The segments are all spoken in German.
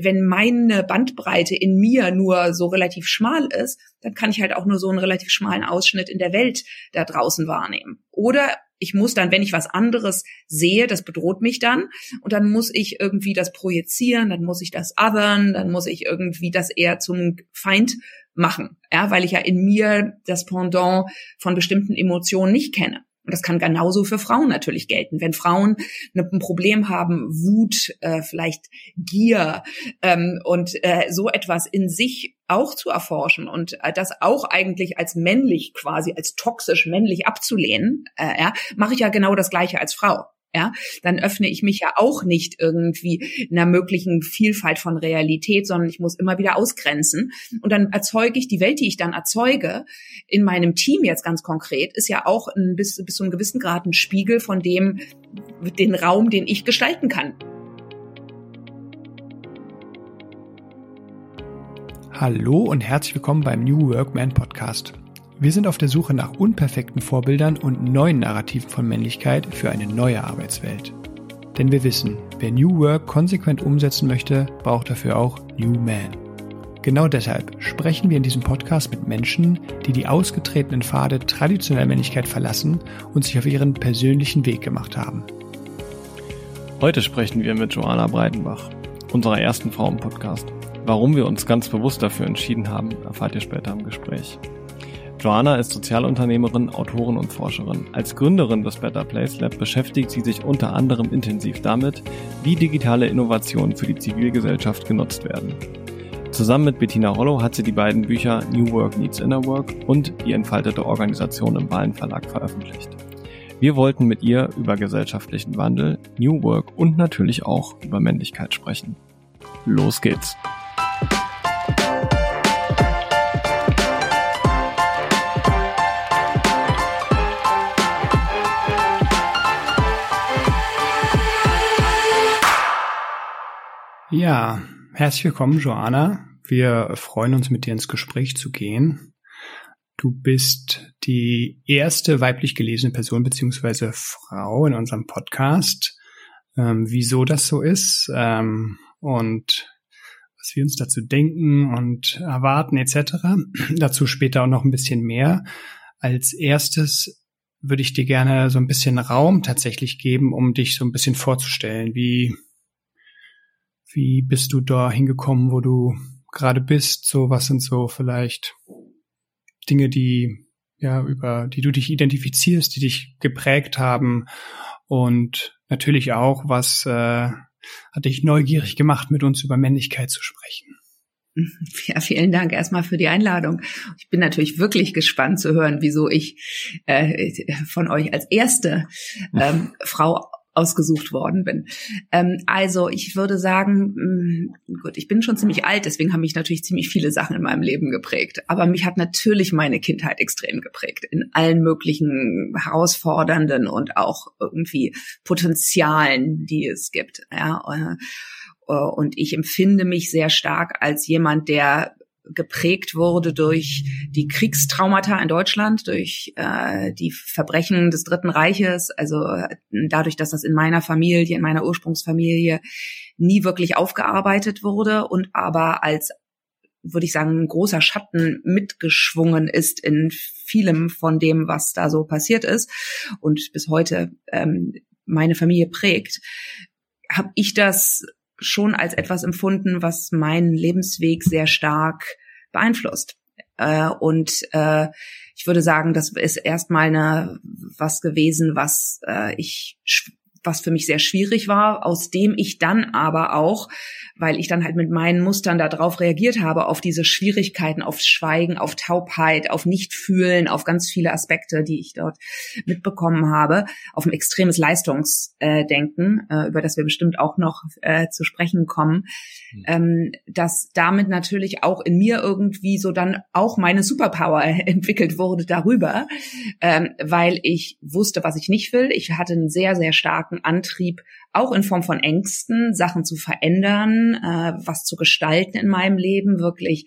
wenn meine Bandbreite in mir nur so relativ schmal ist, dann kann ich halt auch nur so einen relativ schmalen Ausschnitt in der Welt da draußen wahrnehmen. Oder ich muss dann, wenn ich was anderes sehe, das bedroht mich dann und dann muss ich irgendwie das projizieren, dann muss ich das othern, dann muss ich irgendwie das eher zum Feind machen, ja, weil ich ja in mir das Pendant von bestimmten Emotionen nicht kenne. Und das kann genauso für Frauen natürlich gelten. Wenn Frauen ein Problem haben, Wut, äh, vielleicht Gier ähm, und äh, so etwas in sich auch zu erforschen und äh, das auch eigentlich als männlich quasi, als toxisch männlich abzulehnen, äh, ja, mache ich ja genau das Gleiche als Frau ja, dann öffne ich mich ja auch nicht irgendwie einer möglichen Vielfalt von Realität, sondern ich muss immer wieder ausgrenzen. Und dann erzeuge ich die Welt, die ich dann erzeuge, in meinem Team jetzt ganz konkret, ist ja auch ein, bis, bis zu einem gewissen Grad ein Spiegel von dem, den Raum, den ich gestalten kann. Hallo und herzlich willkommen beim New Workman Podcast. Wir sind auf der Suche nach unperfekten Vorbildern und neuen Narrativen von Männlichkeit für eine neue Arbeitswelt. Denn wir wissen, wer New Work konsequent umsetzen möchte, braucht dafür auch New Man. Genau deshalb sprechen wir in diesem Podcast mit Menschen, die die ausgetretenen Pfade traditioneller Männlichkeit verlassen und sich auf ihren persönlichen Weg gemacht haben. Heute sprechen wir mit Joanna Breitenbach, unserer ersten Frau im Podcast. Warum wir uns ganz bewusst dafür entschieden haben, erfahrt ihr später im Gespräch. Joanna ist Sozialunternehmerin, Autorin und Forscherin. Als Gründerin des Better Place Lab beschäftigt sie sich unter anderem intensiv damit, wie digitale Innovationen für die Zivilgesellschaft genutzt werden. Zusammen mit Bettina Rollo hat sie die beiden Bücher New Work Needs Inner Work und Die entfaltete Organisation im Ballen Verlag veröffentlicht. Wir wollten mit ihr über gesellschaftlichen Wandel, New Work und natürlich auch über Männlichkeit sprechen. Los geht's! Ja, herzlich willkommen, Joanna. Wir freuen uns, mit dir ins Gespräch zu gehen. Du bist die erste weiblich gelesene Person beziehungsweise Frau in unserem Podcast. Ähm, wieso das so ist ähm, und was wir uns dazu denken und erwarten etc. dazu später auch noch ein bisschen mehr. Als erstes würde ich dir gerne so ein bisschen Raum tatsächlich geben, um dich so ein bisschen vorzustellen. Wie wie bist du da hingekommen, wo du gerade bist? So, was sind so vielleicht Dinge, die, ja, über die du dich identifizierst, die dich geprägt haben? Und natürlich auch, was äh, hat dich neugierig gemacht, mit uns über Männlichkeit zu sprechen? Ja, vielen Dank erstmal für die Einladung. Ich bin natürlich wirklich gespannt zu hören, wieso ich äh, von euch als erste ähm, Frau ausgesucht worden bin. Ähm, also ich würde sagen, mh, mm, gut, ich bin schon ziemlich alt, deswegen haben mich natürlich ziemlich viele Sachen in meinem Leben geprägt. Aber mich hat natürlich meine Kindheit extrem geprägt in allen möglichen herausfordernden und auch irgendwie Potenzialen, die es gibt. Ja, äh, und ich empfinde mich sehr stark als jemand, der geprägt wurde durch die Kriegstraumata in Deutschland, durch äh, die Verbrechen des Dritten Reiches, also äh, dadurch, dass das in meiner Familie, in meiner Ursprungsfamilie nie wirklich aufgearbeitet wurde und aber als würde ich sagen, großer Schatten mitgeschwungen ist in vielem von dem, was da so passiert ist und bis heute ähm, meine Familie prägt, habe ich das schon als etwas empfunden, was meinen Lebensweg sehr stark beeinflusst. Äh, und äh, ich würde sagen, das ist erstmal eine was gewesen, was äh, ich was für mich sehr schwierig war, aus dem ich dann aber auch, weil ich dann halt mit meinen Mustern darauf reagiert habe, auf diese Schwierigkeiten, auf Schweigen, auf Taubheit, auf Nichtfühlen, auf ganz viele Aspekte, die ich dort mitbekommen habe, auf ein extremes Leistungsdenken, äh, über das wir bestimmt auch noch äh, zu sprechen kommen, mhm. dass damit natürlich auch in mir irgendwie so dann auch meine Superpower entwickelt wurde darüber, ähm, weil ich wusste, was ich nicht will. Ich hatte einen sehr, sehr starken starken Antrieb, auch in Form von Ängsten, Sachen zu verändern, äh, was zu gestalten in meinem Leben, wirklich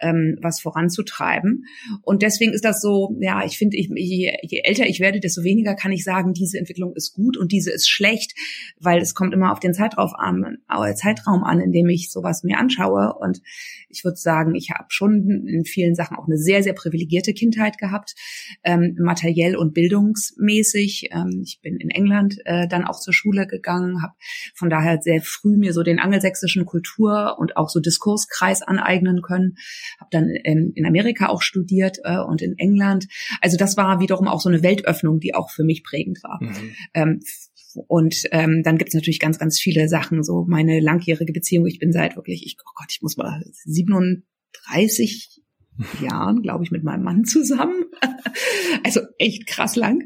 ähm, was voranzutreiben. Und deswegen ist das so, ja, ich finde, je, je älter ich werde, desto weniger kann ich sagen, diese Entwicklung ist gut und diese ist schlecht, weil es kommt immer auf den Zeitraum an, äh, Zeitraum an, in dem ich sowas mir anschaue. Und ich würde sagen, ich habe schon in vielen Sachen auch eine sehr, sehr privilegierte Kindheit gehabt, ähm, materiell und bildungsmäßig. Ähm, ich bin in England äh, dann auch zur Schule gegangen, habe von daher sehr früh mir so den angelsächsischen Kultur und auch so Diskurskreis aneignen können. Habe dann in, in Amerika auch studiert äh, und in England. Also das war wiederum auch so eine Weltöffnung, die auch für mich prägend war. Mhm. Ähm, und ähm, dann gibt es natürlich ganz, ganz viele Sachen, so meine langjährige Beziehung. Ich bin seit wirklich, ich, oh Gott, ich muss mal 37 Jahren, glaube ich, mit meinem Mann zusammen. also echt krass lang.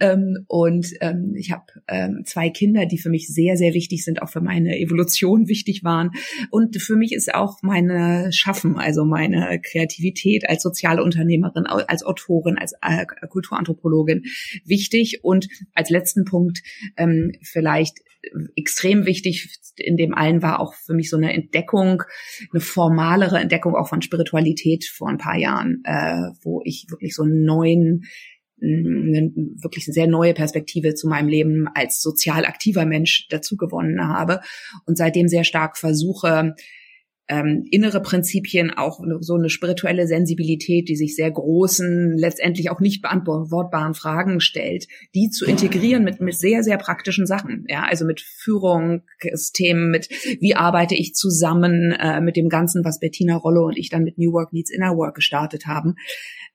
Ähm, und ähm, ich habe ähm, zwei Kinder, die für mich sehr, sehr wichtig sind, auch für meine Evolution wichtig waren. Und für mich ist auch meine Schaffen, also meine Kreativität als soziale Unternehmerin, als Autorin, als äh, Kulturanthropologin wichtig. Und als letzten Punkt vielleicht extrem wichtig in dem allen war auch für mich so eine Entdeckung, eine formalere Entdeckung auch von Spiritualität vor ein paar Jahren, äh, wo ich wirklich so einen neuen eine wirklich eine sehr neue Perspektive zu meinem Leben als sozial aktiver Mensch dazu gewonnen habe und seitdem sehr stark versuche, ähm, innere Prinzipien, auch so eine spirituelle Sensibilität, die sich sehr großen, letztendlich auch nicht beantwortbaren Fragen stellt, die zu integrieren mit, mit sehr, sehr praktischen Sachen. Ja, also mit Führungsthemen, mit wie arbeite ich zusammen, äh, mit dem Ganzen, was Bettina Rollo und ich dann mit New Work Needs Inner Work gestartet haben.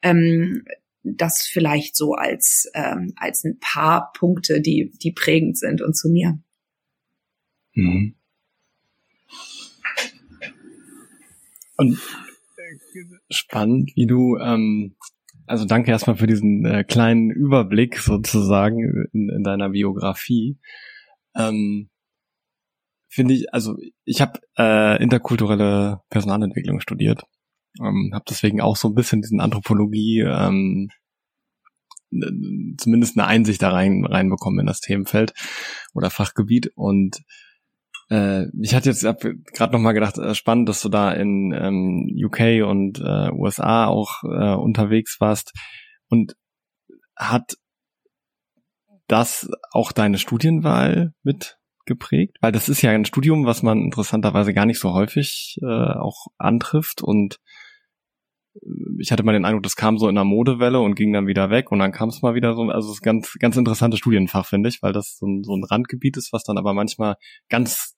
Ähm, das vielleicht so als, ähm, als ein paar Punkte, die, die prägend sind und zu mir. Mhm. Und spannend, wie du, ähm, also danke erstmal für diesen äh, kleinen Überblick sozusagen in, in deiner Biografie. Ähm, Finde ich, also ich habe äh, interkulturelle Personalentwicklung studiert, ähm, habe deswegen auch so ein bisschen diesen Anthropologie, ähm, zumindest eine Einsicht da rein reinbekommen in das Themenfeld oder Fachgebiet und äh, ich hatte jetzt gerade noch mal gedacht, äh, spannend, dass du da in ähm, UK und äh, USA auch äh, unterwegs warst. Und hat das auch deine Studienwahl mit geprägt? Weil das ist ja ein Studium, was man interessanterweise gar nicht so häufig äh, auch antrifft und ich hatte mal den Eindruck, das kam so in einer Modewelle und ging dann wieder weg und dann kam es mal wieder so, also es ist ganz, ganz interessantes Studienfach, finde ich, weil das so ein, so ein Randgebiet ist, was dann aber manchmal ganz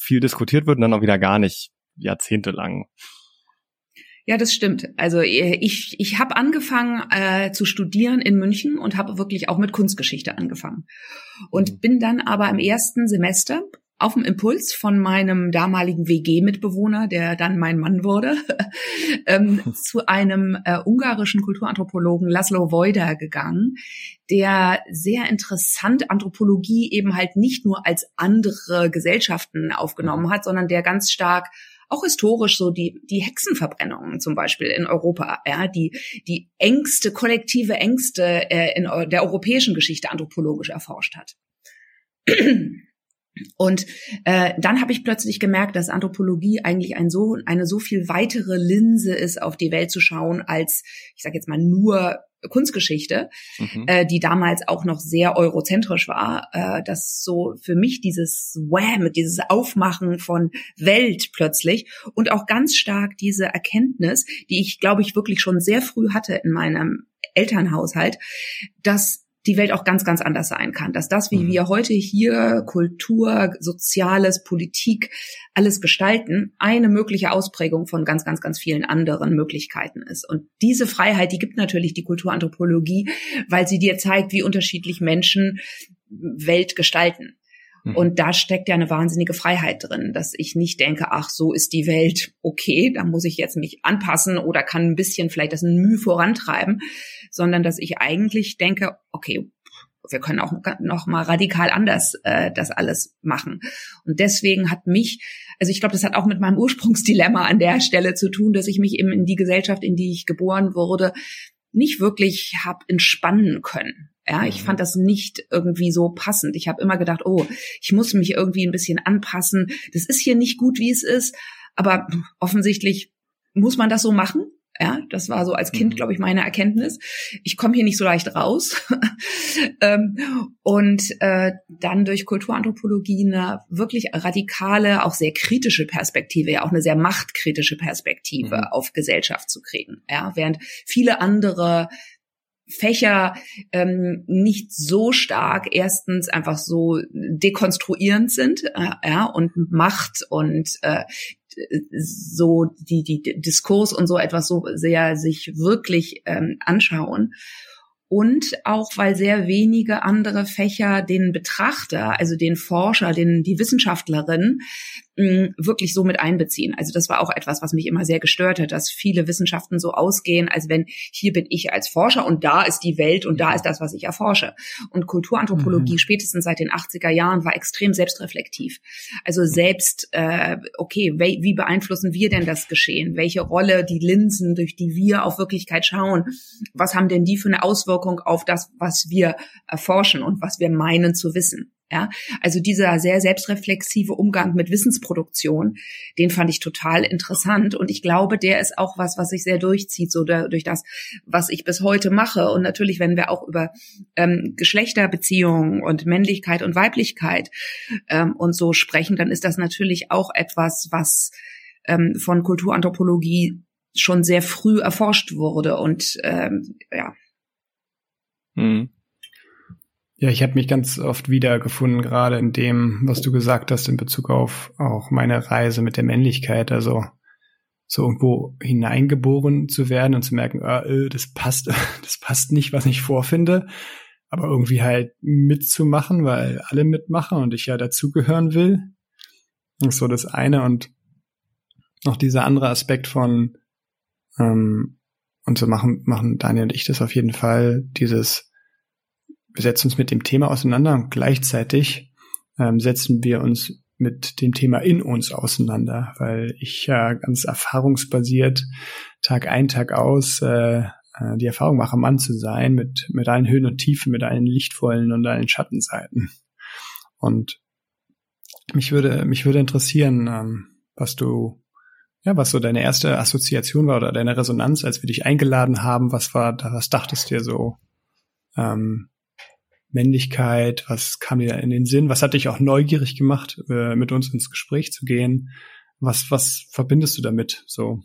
viel diskutiert wird und dann auch wieder gar nicht jahrzehntelang. Ja, das stimmt. Also äh, ich, ich habe angefangen äh, zu studieren in München und habe wirklich auch mit Kunstgeschichte angefangen. Und mhm. bin dann aber im ersten Semester auf dem Impuls von meinem damaligen WG-Mitbewohner, der dann mein Mann wurde, ähm, zu einem äh, ungarischen Kulturanthropologen Laszlo Wojda gegangen, der sehr interessant Anthropologie eben halt nicht nur als andere Gesellschaften aufgenommen hat, sondern der ganz stark auch historisch so die, die Hexenverbrennungen zum Beispiel in Europa, ja, die, die Ängste, kollektive Ängste äh, in der europäischen Geschichte anthropologisch erforscht hat. Und äh, dann habe ich plötzlich gemerkt, dass Anthropologie eigentlich ein so, eine so viel weitere Linse ist, auf die Welt zu schauen, als, ich sage jetzt mal, nur Kunstgeschichte, mhm. äh, die damals auch noch sehr eurozentrisch war, äh, dass so für mich dieses Wham, dieses Aufmachen von Welt plötzlich und auch ganz stark diese Erkenntnis, die ich, glaube ich, wirklich schon sehr früh hatte in meinem Elternhaushalt, dass die Welt auch ganz, ganz anders sein kann. Dass das, wie mhm. wir heute hier Kultur, Soziales, Politik, alles gestalten, eine mögliche Ausprägung von ganz, ganz, ganz vielen anderen Möglichkeiten ist. Und diese Freiheit, die gibt natürlich die Kulturanthropologie, weil sie dir zeigt, wie unterschiedlich Menschen Welt gestalten. Mhm. Und da steckt ja eine wahnsinnige Freiheit drin, dass ich nicht denke, ach, so ist die Welt okay, da muss ich jetzt mich anpassen oder kann ein bisschen vielleicht das Mühe vorantreiben, sondern dass ich eigentlich denke, okay, wir können auch noch mal radikal anders äh, das alles machen. Und deswegen hat mich, also ich glaube, das hat auch mit meinem Ursprungsdilemma an der Stelle zu tun, dass ich mich eben in die Gesellschaft, in die ich geboren wurde, nicht wirklich hab entspannen können. Ja, ich mhm. fand das nicht irgendwie so passend. Ich habe immer gedacht, oh, ich muss mich irgendwie ein bisschen anpassen. Das ist hier nicht gut, wie es ist. Aber offensichtlich muss man das so machen. Ja, das war so als Kind, mhm. glaube ich, meine Erkenntnis. Ich komme hier nicht so leicht raus. ähm, und äh, dann durch Kulturanthropologie eine wirklich radikale, auch sehr kritische Perspektive, ja auch eine sehr machtkritische Perspektive mhm. auf Gesellschaft zu kriegen. Ja, während viele andere Fächer ähm, nicht so stark erstens einfach so dekonstruierend sind äh, ja und Macht und äh, so die die Diskurs und so etwas so sehr sich wirklich ähm, anschauen. Und auch weil sehr wenige andere Fächer den Betrachter, also den Forscher, den die Wissenschaftlerin wirklich so mit einbeziehen. Also das war auch etwas, was mich immer sehr gestört hat, dass viele Wissenschaften so ausgehen, als wenn hier bin ich als Forscher und da ist die Welt und da ist das, was ich erforsche. Und Kulturanthropologie mhm. spätestens seit den 80er Jahren war extrem selbstreflektiv. Also selbst, äh, okay, wie, wie beeinflussen wir denn das Geschehen? Welche Rolle die Linsen, durch die wir auf Wirklichkeit schauen, was haben denn die für eine Auswirkung auf das, was wir erforschen und was wir meinen zu wissen? Ja, also dieser sehr selbstreflexive Umgang mit Wissensproduktion, den fand ich total interessant und ich glaube, der ist auch was, was sich sehr durchzieht, so durch das, was ich bis heute mache. Und natürlich, wenn wir auch über ähm, Geschlechterbeziehungen und Männlichkeit und Weiblichkeit ähm, und so sprechen, dann ist das natürlich auch etwas, was ähm, von Kulturanthropologie schon sehr früh erforscht wurde und ähm, ja. Mhm. Ja, ich habe mich ganz oft wiedergefunden, gerade in dem, was du gesagt hast in Bezug auf auch meine Reise mit der Männlichkeit. Also so irgendwo hineingeboren zu werden und zu merken, äh, das passt, das passt nicht, was ich vorfinde, aber irgendwie halt mitzumachen, weil alle mitmachen und ich ja dazugehören will. Das ist so das eine und noch dieser andere Aspekt von ähm, und so machen machen Daniel und ich das auf jeden Fall dieses wir setzen uns mit dem Thema auseinander und gleichzeitig ähm, setzen wir uns mit dem Thema in uns auseinander, weil ich ja ganz erfahrungsbasiert Tag ein, Tag aus äh, äh, die Erfahrung mache, Mann zu sein, mit, mit allen Höhen und Tiefen, mit allen lichtvollen und allen Schattenseiten. Und mich würde, mich würde interessieren, ähm, was du, ja, was so deine erste Assoziation war oder deine Resonanz, als wir dich eingeladen haben. Was war, was dachtest du dir so? Ähm, Männlichkeit? Was kam dir in den Sinn? Was hat dich auch neugierig gemacht, äh, mit uns ins Gespräch zu gehen? Was, was verbindest du damit so?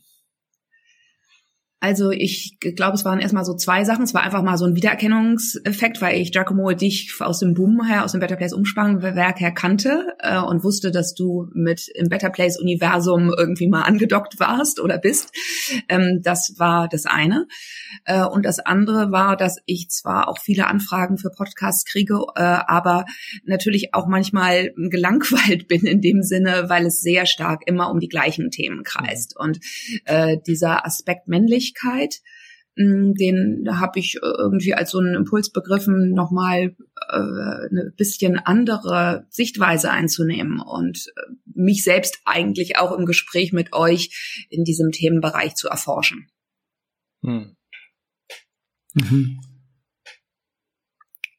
Also ich glaube, es waren erstmal so zwei Sachen. Es war einfach mal so ein Wiedererkennungseffekt, weil ich Giacomo dich aus dem Boom her, aus dem Better Place Umspannwerk her kannte äh, und wusste, dass du mit im Better Place Universum irgendwie mal angedockt warst oder bist. Ähm, das war das eine. Äh, und das andere war, dass ich zwar auch viele Anfragen für Podcasts kriege, äh, aber natürlich auch manchmal gelangweilt bin in dem Sinne, weil es sehr stark immer um die gleichen Themen kreist. Und äh, dieser Aspekt männlich Persönlichkeit. Mm, den habe ich äh, irgendwie als so einen Impuls begriffen, nochmal äh, eine bisschen andere Sichtweise einzunehmen und äh, mich selbst eigentlich auch im Gespräch mit euch in diesem Themenbereich zu erforschen. Hm. Mhm.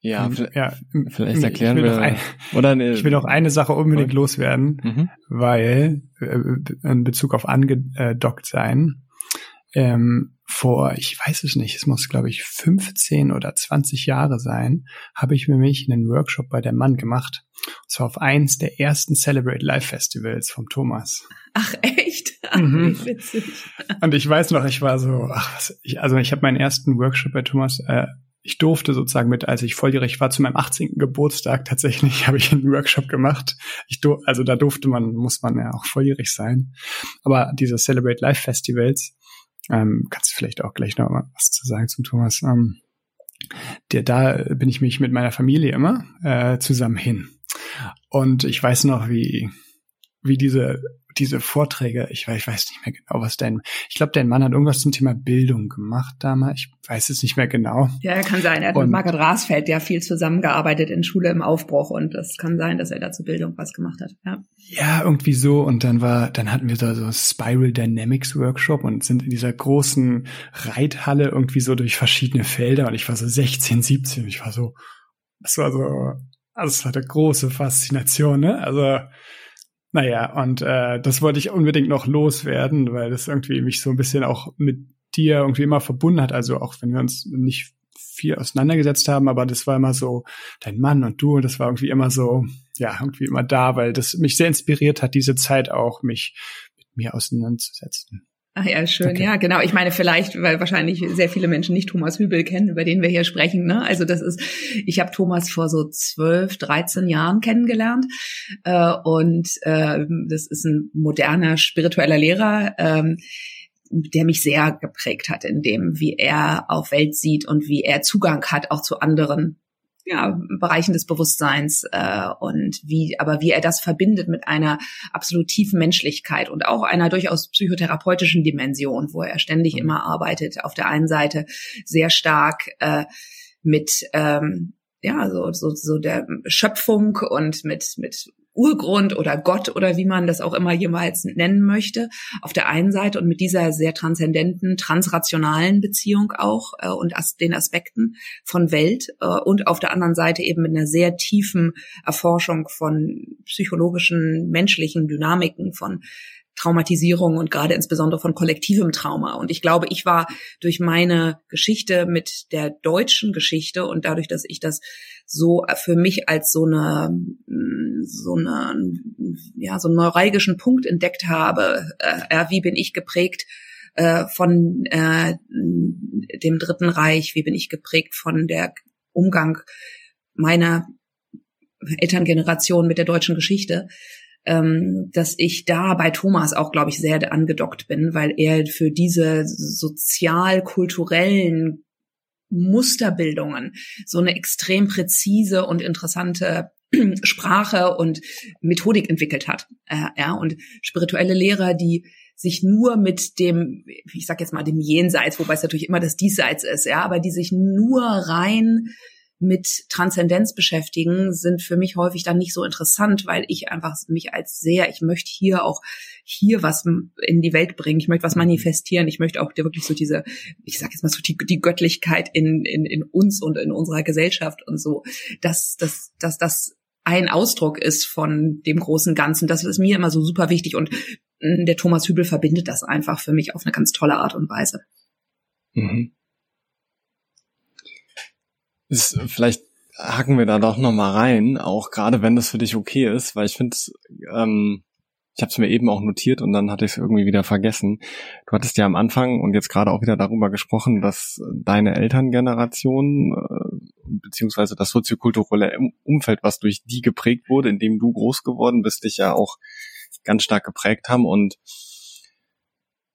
Ja, hm, ja, vielleicht erklären wir. Ein, oder eine, ich will noch eine Sache unbedingt loswerden, mhm. weil äh, in Bezug auf angedockt sein ähm, vor, ich weiß es nicht, es muss glaube ich 15 oder 20 Jahre sein, habe ich nämlich einen Workshop bei der Mann gemacht. Und zwar auf eins der ersten Celebrate Live Festivals vom Thomas. Ach echt? Ach, mhm. witzig. Und ich weiß noch, ich war so, ach was, ich, also ich habe meinen ersten Workshop bei Thomas, äh, ich durfte sozusagen mit, als ich volljährig war, zu meinem 18. Geburtstag tatsächlich, habe ich einen Workshop gemacht. Ich also da durfte man, muss man ja auch volljährig sein. Aber diese Celebrate Live Festivals, ähm, kannst du vielleicht auch gleich noch was zu sagen zum Thomas. Ähm, der, da bin ich mich mit meiner Familie immer äh, zusammen hin. Und ich weiß noch, wie wie diese diese Vorträge, ich weiß, ich weiß nicht mehr genau, was dein, ich glaube, dein Mann hat irgendwas zum Thema Bildung gemacht damals, ich weiß es nicht mehr genau. Ja, kann sein, er hat und, mit Margaret Rasfeld ja viel zusammengearbeitet in Schule im Aufbruch und es kann sein, dass er da zur Bildung was gemacht hat, ja. Ja, irgendwie so. Und dann war, dann hatten wir da so Spiral Dynamics Workshop und sind in dieser großen Reithalle irgendwie so durch verschiedene Felder. Und ich war so 16, 17, ich war so, das war so, also es war eine große Faszination, ne, also naja, und äh, das wollte ich unbedingt noch loswerden, weil das irgendwie mich so ein bisschen auch mit dir irgendwie immer verbunden hat. Also auch wenn wir uns nicht viel auseinandergesetzt haben, aber das war immer so dein Mann und du, und das war irgendwie immer so, ja, irgendwie immer da, weil das mich sehr inspiriert hat, diese Zeit auch, mich mit mir auseinanderzusetzen. Ach ja, schön. Okay. Ja, genau. Ich meine, vielleicht, weil wahrscheinlich sehr viele Menschen nicht Thomas Hübel kennen, über den wir hier sprechen. Ne? Also das ist, ich habe Thomas vor so zwölf, dreizehn Jahren kennengelernt. Äh, und äh, das ist ein moderner spiritueller Lehrer. Ähm, der mich sehr geprägt hat in dem, wie er auf Welt sieht und wie er Zugang hat auch zu anderen ja, Bereichen des Bewusstseins äh, und wie, aber wie er das verbindet mit einer absolut tiefen Menschlichkeit und auch einer durchaus psychotherapeutischen Dimension, wo er ständig mhm. immer arbeitet. Auf der einen Seite sehr stark äh, mit ähm, ja so, so so der Schöpfung und mit mit Urgrund oder Gott oder wie man das auch immer jemals nennen möchte, auf der einen Seite und mit dieser sehr transzendenten, transrationalen Beziehung auch äh, und as den Aspekten von Welt äh, und auf der anderen Seite eben mit einer sehr tiefen Erforschung von psychologischen, menschlichen Dynamiken, von Traumatisierung und gerade insbesondere von kollektivem Trauma. Und ich glaube, ich war durch meine Geschichte mit der deutschen Geschichte und dadurch, dass ich das so für mich als so eine so eine ja so einen neuralgischen Punkt entdeckt habe, äh, wie bin ich geprägt äh, von äh, dem Dritten Reich, wie bin ich geprägt von der Umgang meiner Elterngeneration mit der deutschen Geschichte ähm, dass ich da bei Thomas auch, glaube ich, sehr angedockt bin, weil er für diese sozial-kulturellen Musterbildungen so eine extrem präzise und interessante Sprache und Methodik entwickelt hat. Äh, ja, und spirituelle Lehrer, die sich nur mit dem, ich sag jetzt mal dem Jenseits, wobei es natürlich immer das Diesseits ist, ja, aber die sich nur rein mit Transzendenz beschäftigen, sind für mich häufig dann nicht so interessant, weil ich einfach mich als sehr, ich möchte hier auch hier was in die Welt bringen, ich möchte was manifestieren, ich möchte auch wirklich so diese, ich sage jetzt mal so die, die Göttlichkeit in, in, in uns und in unserer Gesellschaft und so, dass, dass, dass das ein Ausdruck ist von dem großen Ganzen. Das ist mir immer so super wichtig und der Thomas Hübel verbindet das einfach für mich auf eine ganz tolle Art und Weise. Mhm ist, vielleicht hacken wir da doch noch mal rein, auch gerade wenn das für dich okay ist, weil ich finde, ähm, ich habe es mir eben auch notiert und dann hatte ich es irgendwie wieder vergessen. Du hattest ja am Anfang und jetzt gerade auch wieder darüber gesprochen, dass deine Elterngeneration äh, beziehungsweise das soziokulturelle Umfeld, was durch die geprägt wurde, in dem du groß geworden bist, dich ja auch ganz stark geprägt haben und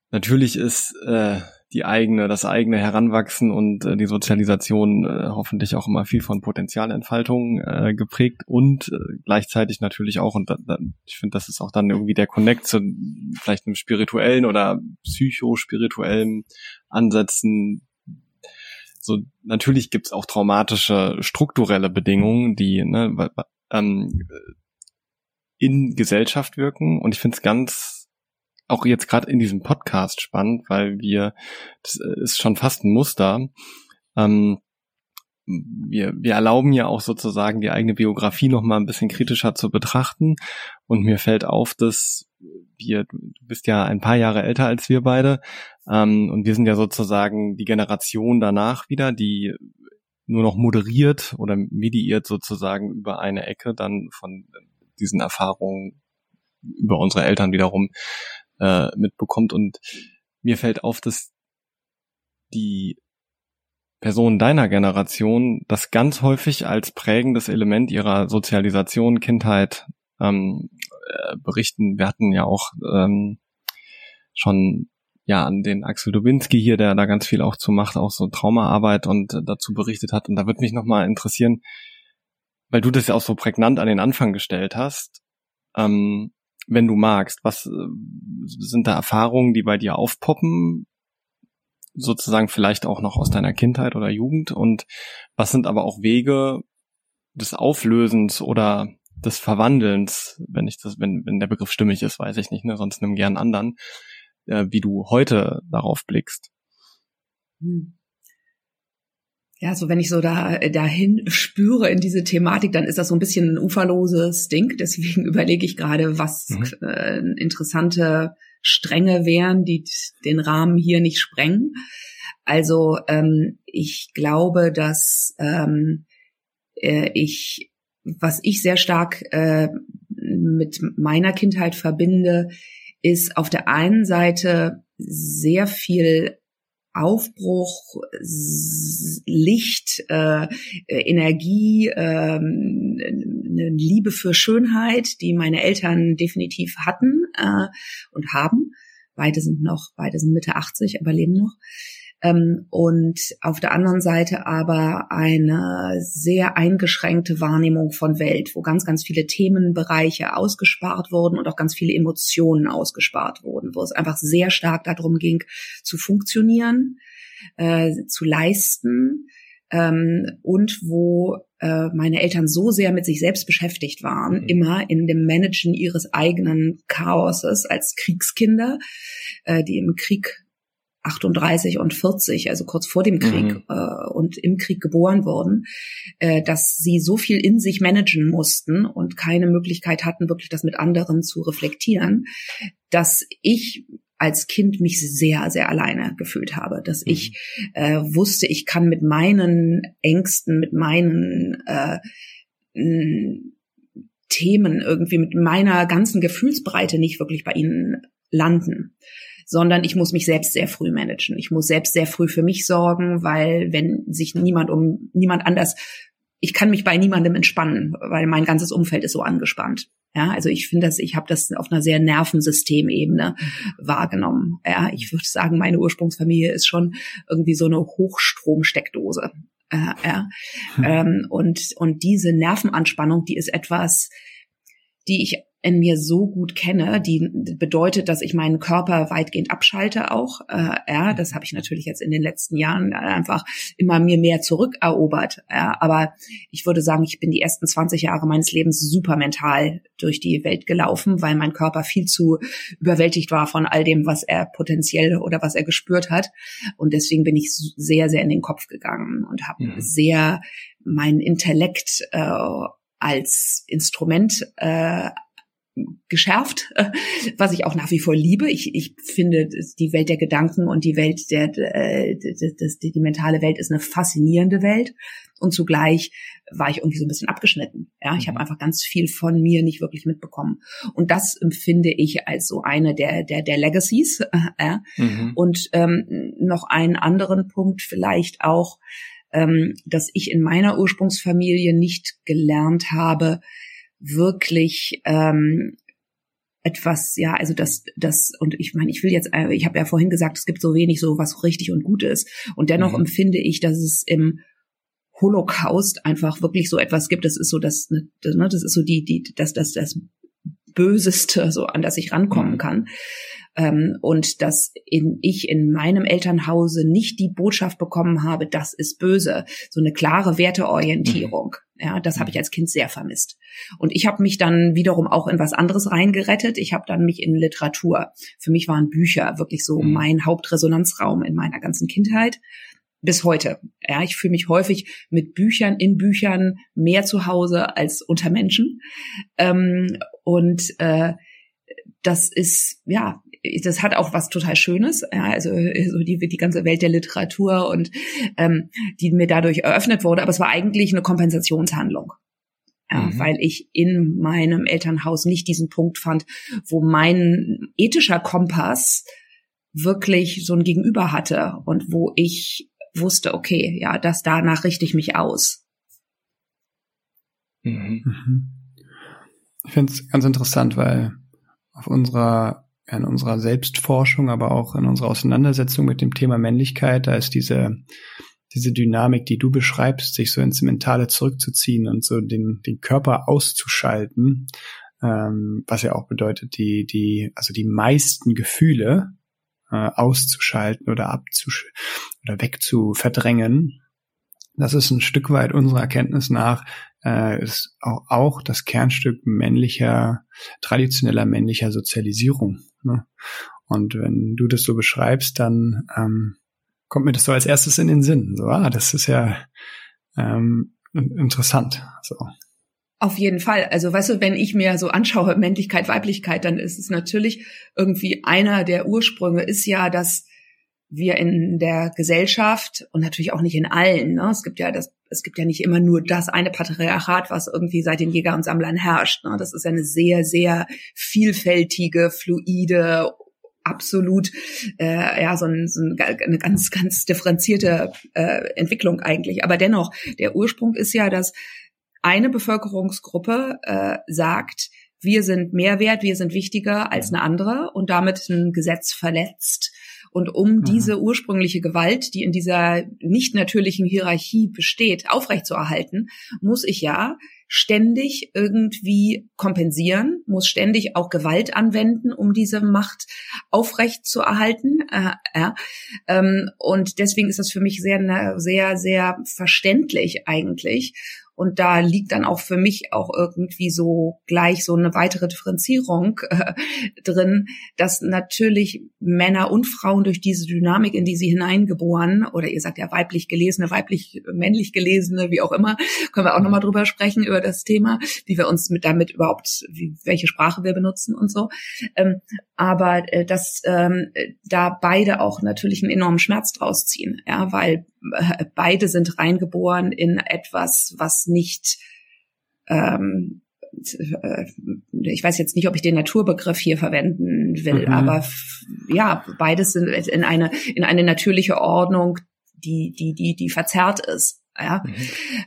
natürlich ist äh, die eigene, das eigene Heranwachsen und äh, die Sozialisation äh, hoffentlich auch immer viel von Potenzialentfaltung äh, geprägt und äh, gleichzeitig natürlich auch, und da, da, ich finde, das ist auch dann irgendwie der Connect zu vielleicht einem spirituellen oder psychospirituellen Ansätzen. So, natürlich gibt's auch traumatische strukturelle Bedingungen, die ne, ähm, in Gesellschaft wirken. Und ich finde es ganz auch jetzt gerade in diesem Podcast spannend, weil wir, das ist schon fast ein Muster. Ähm, wir, wir erlauben ja auch sozusagen die eigene Biografie noch mal ein bisschen kritischer zu betrachten. Und mir fällt auf, dass wir, du bist ja ein paar Jahre älter als wir beide, ähm, und wir sind ja sozusagen die Generation danach wieder, die nur noch moderiert oder mediiert sozusagen über eine Ecke dann von diesen Erfahrungen über unsere Eltern wiederum äh, mitbekommt. Und mir fällt auf, dass die Personen deiner Generation das ganz häufig als prägendes Element ihrer Sozialisation, Kindheit ähm, äh, berichten. Wir hatten ja auch ähm, schon ja an den Axel Dubinski hier, der da ganz viel auch zu macht, auch so Traumaarbeit und äh, dazu berichtet hat. Und da würde mich nochmal interessieren, weil du das ja auch so prägnant an den Anfang gestellt hast, ähm, wenn du magst, was äh, sind da Erfahrungen, die bei dir aufpoppen, sozusagen vielleicht auch noch aus deiner Kindheit oder Jugend und was sind aber auch Wege des Auflösens oder des Verwandelns, wenn ich das, wenn, wenn der Begriff stimmig ist, weiß ich nicht, ne, sonst nimm gern anderen, äh, wie du heute darauf blickst. Hm. Ja, so wenn ich so da dahin spüre in diese Thematik, dann ist das so ein bisschen ein uferloses Ding. Deswegen überlege ich gerade, was mhm. äh, interessante Stränge wären, die den Rahmen hier nicht sprengen. Also ähm, ich glaube, dass ähm, äh, ich, was ich sehr stark äh, mit meiner Kindheit verbinde, ist auf der einen Seite sehr viel Aufbruch, Licht, äh, Energie, äh, eine Liebe für Schönheit, die meine Eltern definitiv hatten äh, und haben. Beide sind noch, beide sind Mitte 80, aber leben noch. Ähm, und auf der anderen Seite aber eine sehr eingeschränkte Wahrnehmung von Welt, wo ganz, ganz viele Themenbereiche ausgespart wurden und auch ganz viele Emotionen ausgespart wurden, wo es einfach sehr stark darum ging, zu funktionieren, äh, zu leisten, ähm, und wo äh, meine Eltern so sehr mit sich selbst beschäftigt waren, mhm. immer in dem Managen ihres eigenen Chaoses als Kriegskinder, äh, die im Krieg 38 und 40, also kurz vor dem Krieg mhm. äh, und im Krieg geboren wurden, äh, dass sie so viel in sich managen mussten und keine Möglichkeit hatten, wirklich das mit anderen zu reflektieren, dass ich als Kind mich sehr, sehr alleine gefühlt habe, dass mhm. ich äh, wusste, ich kann mit meinen Ängsten, mit meinen äh, Themen irgendwie, mit meiner ganzen Gefühlsbreite nicht wirklich bei ihnen landen sondern ich muss mich selbst sehr früh managen. Ich muss selbst sehr früh für mich sorgen, weil wenn sich niemand um niemand anders ich kann mich bei niemandem entspannen, weil mein ganzes Umfeld ist so angespannt. Ja, also ich finde das, ich habe das auf einer sehr Nervensystemebene wahrgenommen. Ja, ich würde sagen, meine Ursprungsfamilie ist schon irgendwie so eine Hochstromsteckdose. Äh, ja. Hm. Ähm, und, und diese Nervenanspannung, die ist etwas, die ich in mir so gut kenne, die bedeutet, dass ich meinen Körper weitgehend abschalte auch. Äh, ja, das habe ich natürlich jetzt in den letzten Jahren einfach immer mir mehr zurückerobert. Ja, aber ich würde sagen, ich bin die ersten 20 Jahre meines Lebens super mental durch die Welt gelaufen, weil mein Körper viel zu überwältigt war von all dem, was er potenziell oder was er gespürt hat. Und deswegen bin ich sehr, sehr in den Kopf gegangen und habe mhm. sehr mein Intellekt äh, als Instrument äh, geschärft, was ich auch nach wie vor liebe. Ich, ich finde, die Welt der Gedanken und die Welt der, äh, das, die, die mentale Welt ist eine faszinierende Welt. Und zugleich war ich irgendwie so ein bisschen abgeschnitten. Ja, ich habe mhm. einfach ganz viel von mir nicht wirklich mitbekommen. Und das empfinde ich als so eine der der der Legacies. Äh, mhm. Und ähm, noch einen anderen Punkt vielleicht auch, dass ich in meiner Ursprungsfamilie nicht gelernt habe, wirklich ähm, etwas, ja, also das, das, und ich meine, ich will jetzt, äh, ich habe ja vorhin gesagt, es gibt so wenig so, was richtig und gut ist. Und dennoch mhm. empfinde ich, dass es im Holocaust einfach wirklich so etwas gibt. Das ist so das, ne, das, ne, das ist so die, die, das, das, das Böseste, so an das ich rankommen mhm. kann. Ähm, und dass in, ich in meinem Elternhause nicht die Botschaft bekommen habe, das ist böse. So eine klare Werteorientierung. Mhm. Ja, das habe ich mhm. als Kind sehr vermisst. Und ich habe mich dann wiederum auch in was anderes reingerettet. Ich habe dann mich in Literatur. Für mich waren Bücher wirklich so mhm. mein Hauptresonanzraum in meiner ganzen Kindheit bis heute. Ja, ich fühle mich häufig mit Büchern in Büchern mehr zu Hause als unter Menschen. Ähm, und äh, das ist, ja, das hat auch was total Schönes, ja, also so die, die ganze Welt der Literatur und ähm, die mir dadurch eröffnet wurde, aber es war eigentlich eine Kompensationshandlung. Ja, mhm. weil ich in meinem Elternhaus nicht diesen Punkt fand, wo mein ethischer Kompass wirklich so ein Gegenüber hatte und wo ich wusste, okay, ja, das danach richte ich mich aus. Mhm. mhm. Ich finde es ganz interessant, weil auf unserer, in unserer Selbstforschung, aber auch in unserer Auseinandersetzung mit dem Thema Männlichkeit, da ist diese, diese Dynamik, die du beschreibst, sich so ins Mentale zurückzuziehen und so den, den Körper auszuschalten, ähm, was ja auch bedeutet, die, die, also die meisten Gefühle äh, auszuschalten oder abzusch oder wegzuverdrängen. Das ist ein Stück weit unserer Erkenntnis nach äh, ist auch, auch das Kernstück männlicher, traditioneller männlicher Sozialisierung. Ne? Und wenn du das so beschreibst, dann ähm, kommt mir das so als erstes in den Sinn. So, ah, das ist ja ähm, interessant. So. Auf jeden Fall. Also weißt du, wenn ich mir so anschaue, Männlichkeit, Weiblichkeit, dann ist es natürlich irgendwie einer der Ursprünge ist ja, dass wir in der Gesellschaft und natürlich auch nicht in allen, ne? es gibt ja das, es gibt ja nicht immer nur das eine Patriarchat, was irgendwie seit den Jäger und Sammlern herrscht. Ne? Das ist ja eine sehr, sehr vielfältige, fluide, absolut äh, ja so, ein, so eine ganz ganz differenzierte äh, Entwicklung eigentlich aber dennoch der Ursprung ist ja dass eine Bevölkerungsgruppe äh, sagt wir sind mehr wert wir sind wichtiger als eine andere und damit ein Gesetz verletzt und um mhm. diese ursprüngliche Gewalt, die in dieser nicht natürlichen Hierarchie besteht, aufrechtzuerhalten, muss ich ja ständig irgendwie kompensieren, muss ständig auch Gewalt anwenden, um diese Macht aufrecht zu erhalten. Äh, äh, ähm, und deswegen ist das für mich sehr, sehr, sehr verständlich eigentlich. Und da liegt dann auch für mich auch irgendwie so gleich so eine weitere Differenzierung äh, drin, dass natürlich Männer und Frauen durch diese Dynamik, in die sie hineingeboren, oder ihr sagt ja weiblich gelesene, weiblich, männlich gelesene, wie auch immer, können wir auch nochmal drüber sprechen, über das Thema, wie wir uns mit damit überhaupt, wie, welche Sprache wir benutzen und so. Ähm, aber äh, dass ähm, da beide auch natürlich einen enormen Schmerz draus ziehen, ja, weil äh, beide sind reingeboren in etwas, was nicht ähm, äh, ich weiß jetzt nicht, ob ich den Naturbegriff hier verwenden will, mhm. aber ja, beides sind in eine in eine natürliche Ordnung, die die die die verzerrt ist. Ja, mhm.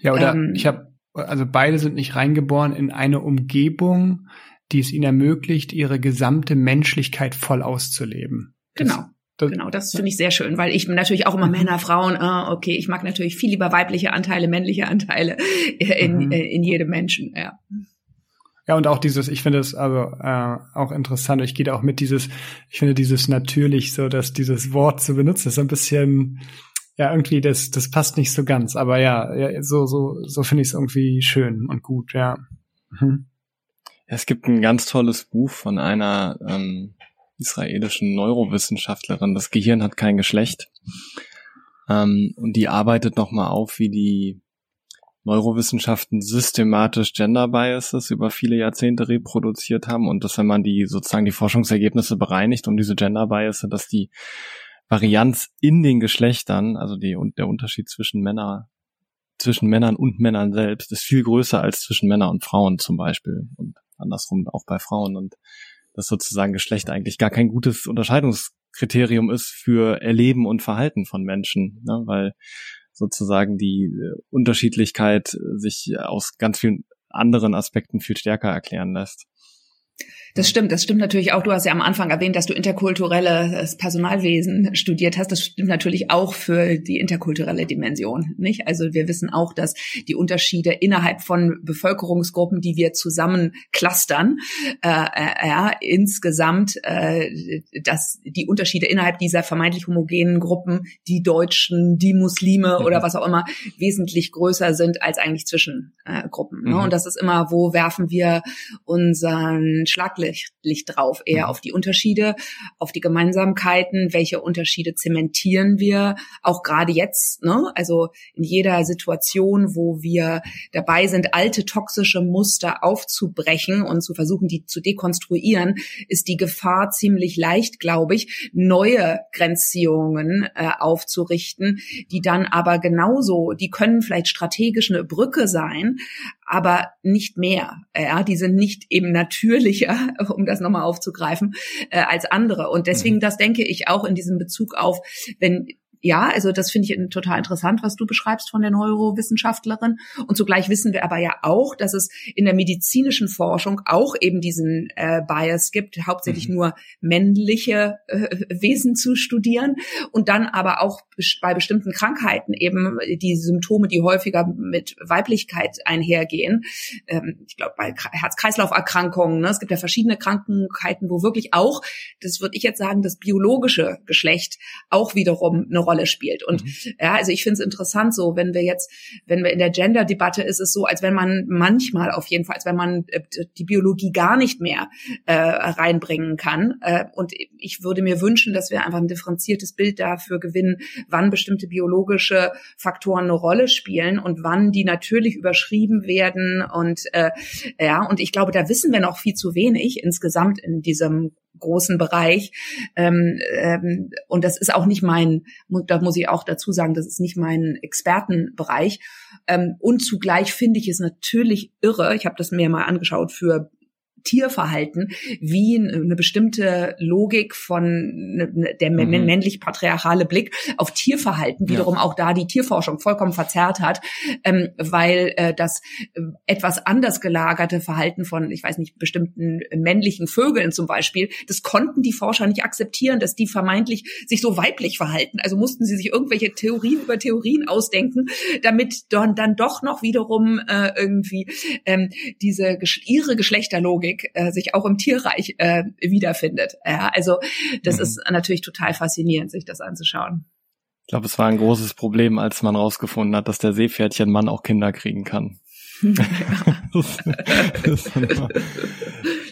ja oder ähm, ich habe also beide sind nicht reingeboren in eine Umgebung, die es ihnen ermöglicht, ihre gesamte Menschlichkeit voll auszuleben. Genau. Das, genau, das finde ich sehr schön, weil ich natürlich auch immer mhm. Männer, Frauen, äh, okay, ich mag natürlich viel lieber weibliche Anteile, männliche Anteile in, mhm. Äh, in jedem Menschen, ja. Ja, und auch dieses, ich finde es also äh, auch interessant, ich gehe auch mit dieses, ich finde dieses natürlich so, dass dieses Wort zu benutzen, ist ein bisschen, ja, irgendwie, das, das passt nicht so ganz, aber ja, ja so, so, so finde ich es irgendwie schön und gut, ja. Mhm. Es gibt ein ganz tolles Buch von einer ähm, israelischen Neurowissenschaftlerin. Das Gehirn hat kein Geschlecht. Ähm, und die arbeitet nochmal auf, wie die Neurowissenschaften systematisch Gender Biases über viele Jahrzehnte reproduziert haben und dass wenn man die sozusagen die Forschungsergebnisse bereinigt um diese Gender Biases, dass die Varianz in den Geschlechtern, also die, der Unterschied zwischen Männer, zwischen Männern und Männern selbst, ist viel größer als zwischen Männern und Frauen zum Beispiel und andersrum auch bei Frauen und dass sozusagen Geschlecht eigentlich gar kein gutes Unterscheidungskriterium ist für Erleben und Verhalten von Menschen, ne? weil sozusagen die äh, Unterschiedlichkeit sich aus ganz vielen anderen Aspekten viel stärker erklären lässt. Das stimmt, das stimmt natürlich auch. Du hast ja am Anfang erwähnt, dass du interkulturelles Personalwesen studiert hast. Das stimmt natürlich auch für die interkulturelle Dimension, nicht? Also wir wissen auch, dass die Unterschiede innerhalb von Bevölkerungsgruppen, die wir zusammen clustern, äh, äh, ja, insgesamt, äh, dass die Unterschiede innerhalb dieser vermeintlich homogenen Gruppen, die Deutschen, die Muslime mhm. oder was auch immer, wesentlich größer sind als eigentlich zwischen äh, Gruppen. Ne? Mhm. Und das ist immer, wo werfen wir unseren Schlag Schlaglicht drauf, eher mhm. auf die Unterschiede, auf die Gemeinsamkeiten, welche Unterschiede zementieren wir, auch gerade jetzt, ne? also in jeder Situation, wo wir dabei sind, alte toxische Muster aufzubrechen und zu versuchen, die zu dekonstruieren, ist die Gefahr ziemlich leicht, glaube ich, neue Grenzziehungen äh, aufzurichten, die dann aber genauso, die können vielleicht strategisch eine Brücke sein, aber nicht mehr. Ja, die sind nicht eben natürlicher, um das nochmal aufzugreifen, äh, als andere. Und deswegen, mhm. das denke ich auch in diesem Bezug auf, wenn ja, also das finde ich total interessant, was du beschreibst von der Neurowissenschaftlerin. Und zugleich wissen wir aber ja auch, dass es in der medizinischen Forschung auch eben diesen äh, Bias gibt, hauptsächlich mhm. nur männliche äh, Wesen zu studieren und dann aber auch bei bestimmten Krankheiten eben die Symptome, die häufiger mit Weiblichkeit einhergehen. Ähm, ich glaube bei Herz-Kreislauf-Erkrankungen. Ne? Es gibt ja verschiedene Krankheiten, wo wirklich auch, das würde ich jetzt sagen, das biologische Geschlecht auch wiederum eine Rolle spielt. Und mhm. ja, also ich finde es interessant so, wenn wir jetzt, wenn wir in der Gender-Debatte ist es so, als wenn man manchmal auf jeden Fall, als wenn man äh, die Biologie gar nicht mehr äh, reinbringen kann. Äh, und ich würde mir wünschen, dass wir einfach ein differenziertes Bild dafür gewinnen, wann bestimmte biologische Faktoren eine Rolle spielen und wann die natürlich überschrieben werden. Und äh, ja, und ich glaube, da wissen wir noch viel zu wenig insgesamt in diesem großen Bereich. Ähm, ähm, und das ist auch nicht mein, da muss ich auch dazu sagen, das ist nicht mein Expertenbereich. Ähm, und zugleich finde ich es natürlich irre, ich habe das mir mal angeschaut für Tierverhalten, wie eine bestimmte Logik von der mhm. männlich-patriarchale Blick auf Tierverhalten wiederum ja. auch da die Tierforschung vollkommen verzerrt hat, ähm, weil äh, das äh, etwas anders gelagerte Verhalten von, ich weiß nicht, bestimmten männlichen Vögeln zum Beispiel, das konnten die Forscher nicht akzeptieren, dass die vermeintlich sich so weiblich verhalten. Also mussten sie sich irgendwelche Theorien über Theorien ausdenken, damit dann, dann doch noch wiederum äh, irgendwie ähm, diese ihre Geschlechterlogik Logik äh, sich auch im Tierreich äh, wiederfindet. Ja, also das mhm. ist natürlich total faszinierend, sich das anzuschauen. Ich glaube, es war ein großes Problem, als man rausgefunden hat, dass der Seepferdchenmann auch Kinder kriegen kann.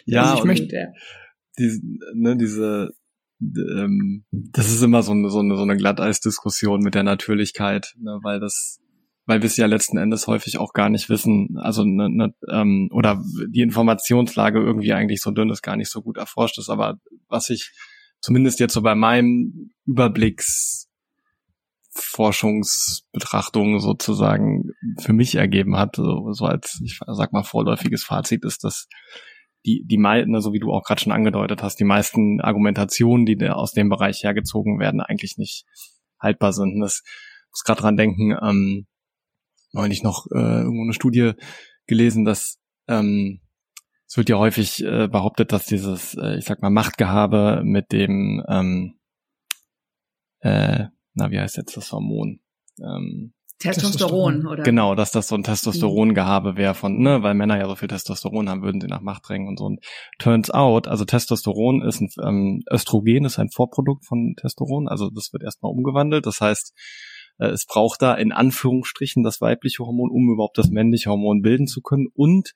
ja, also ich möchte die, ne, diese ähm, das ist immer so eine, so eine, so eine Glatteisdiskussion mit der Natürlichkeit, ne, weil das weil wir es ja letzten Endes häufig auch gar nicht wissen, also ne, ne, ähm, oder die Informationslage irgendwie eigentlich so dünn ist, gar nicht so gut erforscht ist. Aber was ich zumindest jetzt so bei meinem Überblicksforschungsbetrachtung sozusagen für mich ergeben hat, so, so als, ich sag mal, vorläufiges Fazit ist, dass die, die meisten, so also wie du auch gerade schon angedeutet hast, die meisten Argumentationen, die aus dem Bereich hergezogen werden, eigentlich nicht haltbar sind. Das muss gerade dran denken, ähm, neulich noch äh, irgendwo eine Studie gelesen, dass ähm, es wird ja häufig äh, behauptet, dass dieses, äh, ich sag mal, Machtgehabe mit dem, ähm, äh, na, wie heißt jetzt das Hormon? Ähm, Testosteron, oder? Genau, dass das so ein Testosterongehabe wäre von, ne, weil Männer ja so viel Testosteron haben, würden sie nach Macht drängen und so. Und turns out, also Testosteron ist ein ähm, Östrogen, ist ein Vorprodukt von Testosteron, also das wird erstmal umgewandelt. Das heißt, es braucht da in Anführungsstrichen das weibliche Hormon, um überhaupt das männliche Hormon bilden zu können. Und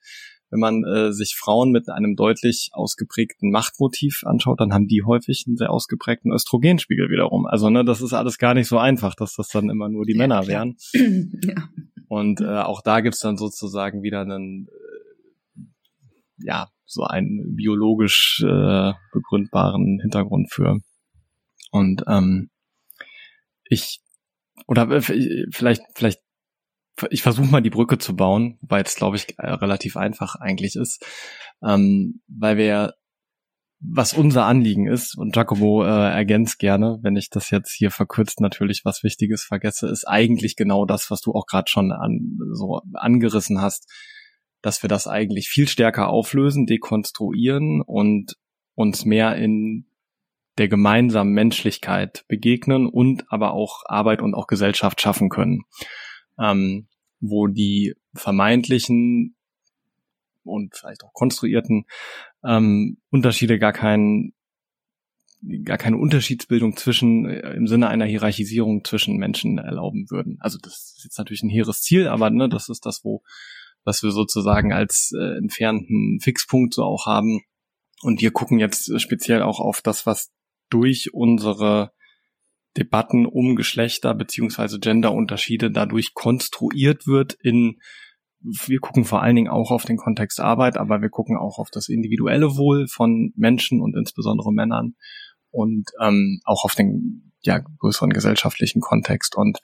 wenn man äh, sich Frauen mit einem deutlich ausgeprägten Machtmotiv anschaut, dann haben die häufig einen sehr ausgeprägten Östrogenspiegel wiederum. Also ne, das ist alles gar nicht so einfach, dass das dann immer nur die ja, Männer wären. ja. Und äh, auch da gibt's dann sozusagen wieder einen, äh, ja, so einen biologisch äh, begründbaren Hintergrund für. Und ähm, ich oder äh, vielleicht, vielleicht, ich versuche mal die Brücke zu bauen, weil es, glaube ich, äh, relativ einfach eigentlich ist. Ähm, weil wir, was unser Anliegen ist, und Giacomo äh, ergänzt gerne, wenn ich das jetzt hier verkürzt natürlich was Wichtiges vergesse, ist eigentlich genau das, was du auch gerade schon an, so angerissen hast, dass wir das eigentlich viel stärker auflösen, dekonstruieren und uns mehr in der gemeinsamen Menschlichkeit begegnen und aber auch Arbeit und auch Gesellschaft schaffen können, ähm, wo die vermeintlichen und vielleicht auch konstruierten ähm, Unterschiede gar keinen gar keine Unterschiedsbildung zwischen äh, im Sinne einer Hierarchisierung zwischen Menschen erlauben würden. Also das ist jetzt natürlich ein hehres Ziel, aber ne, das ist das, wo was wir sozusagen als äh, entfernten Fixpunkt so auch haben. Und wir gucken jetzt speziell auch auf das, was durch unsere Debatten um Geschlechter beziehungsweise Genderunterschiede dadurch konstruiert wird in wir gucken vor allen Dingen auch auf den Kontext Arbeit, aber wir gucken auch auf das individuelle Wohl von Menschen und insbesondere Männern und ähm, auch auf den ja, größeren gesellschaftlichen Kontext. Und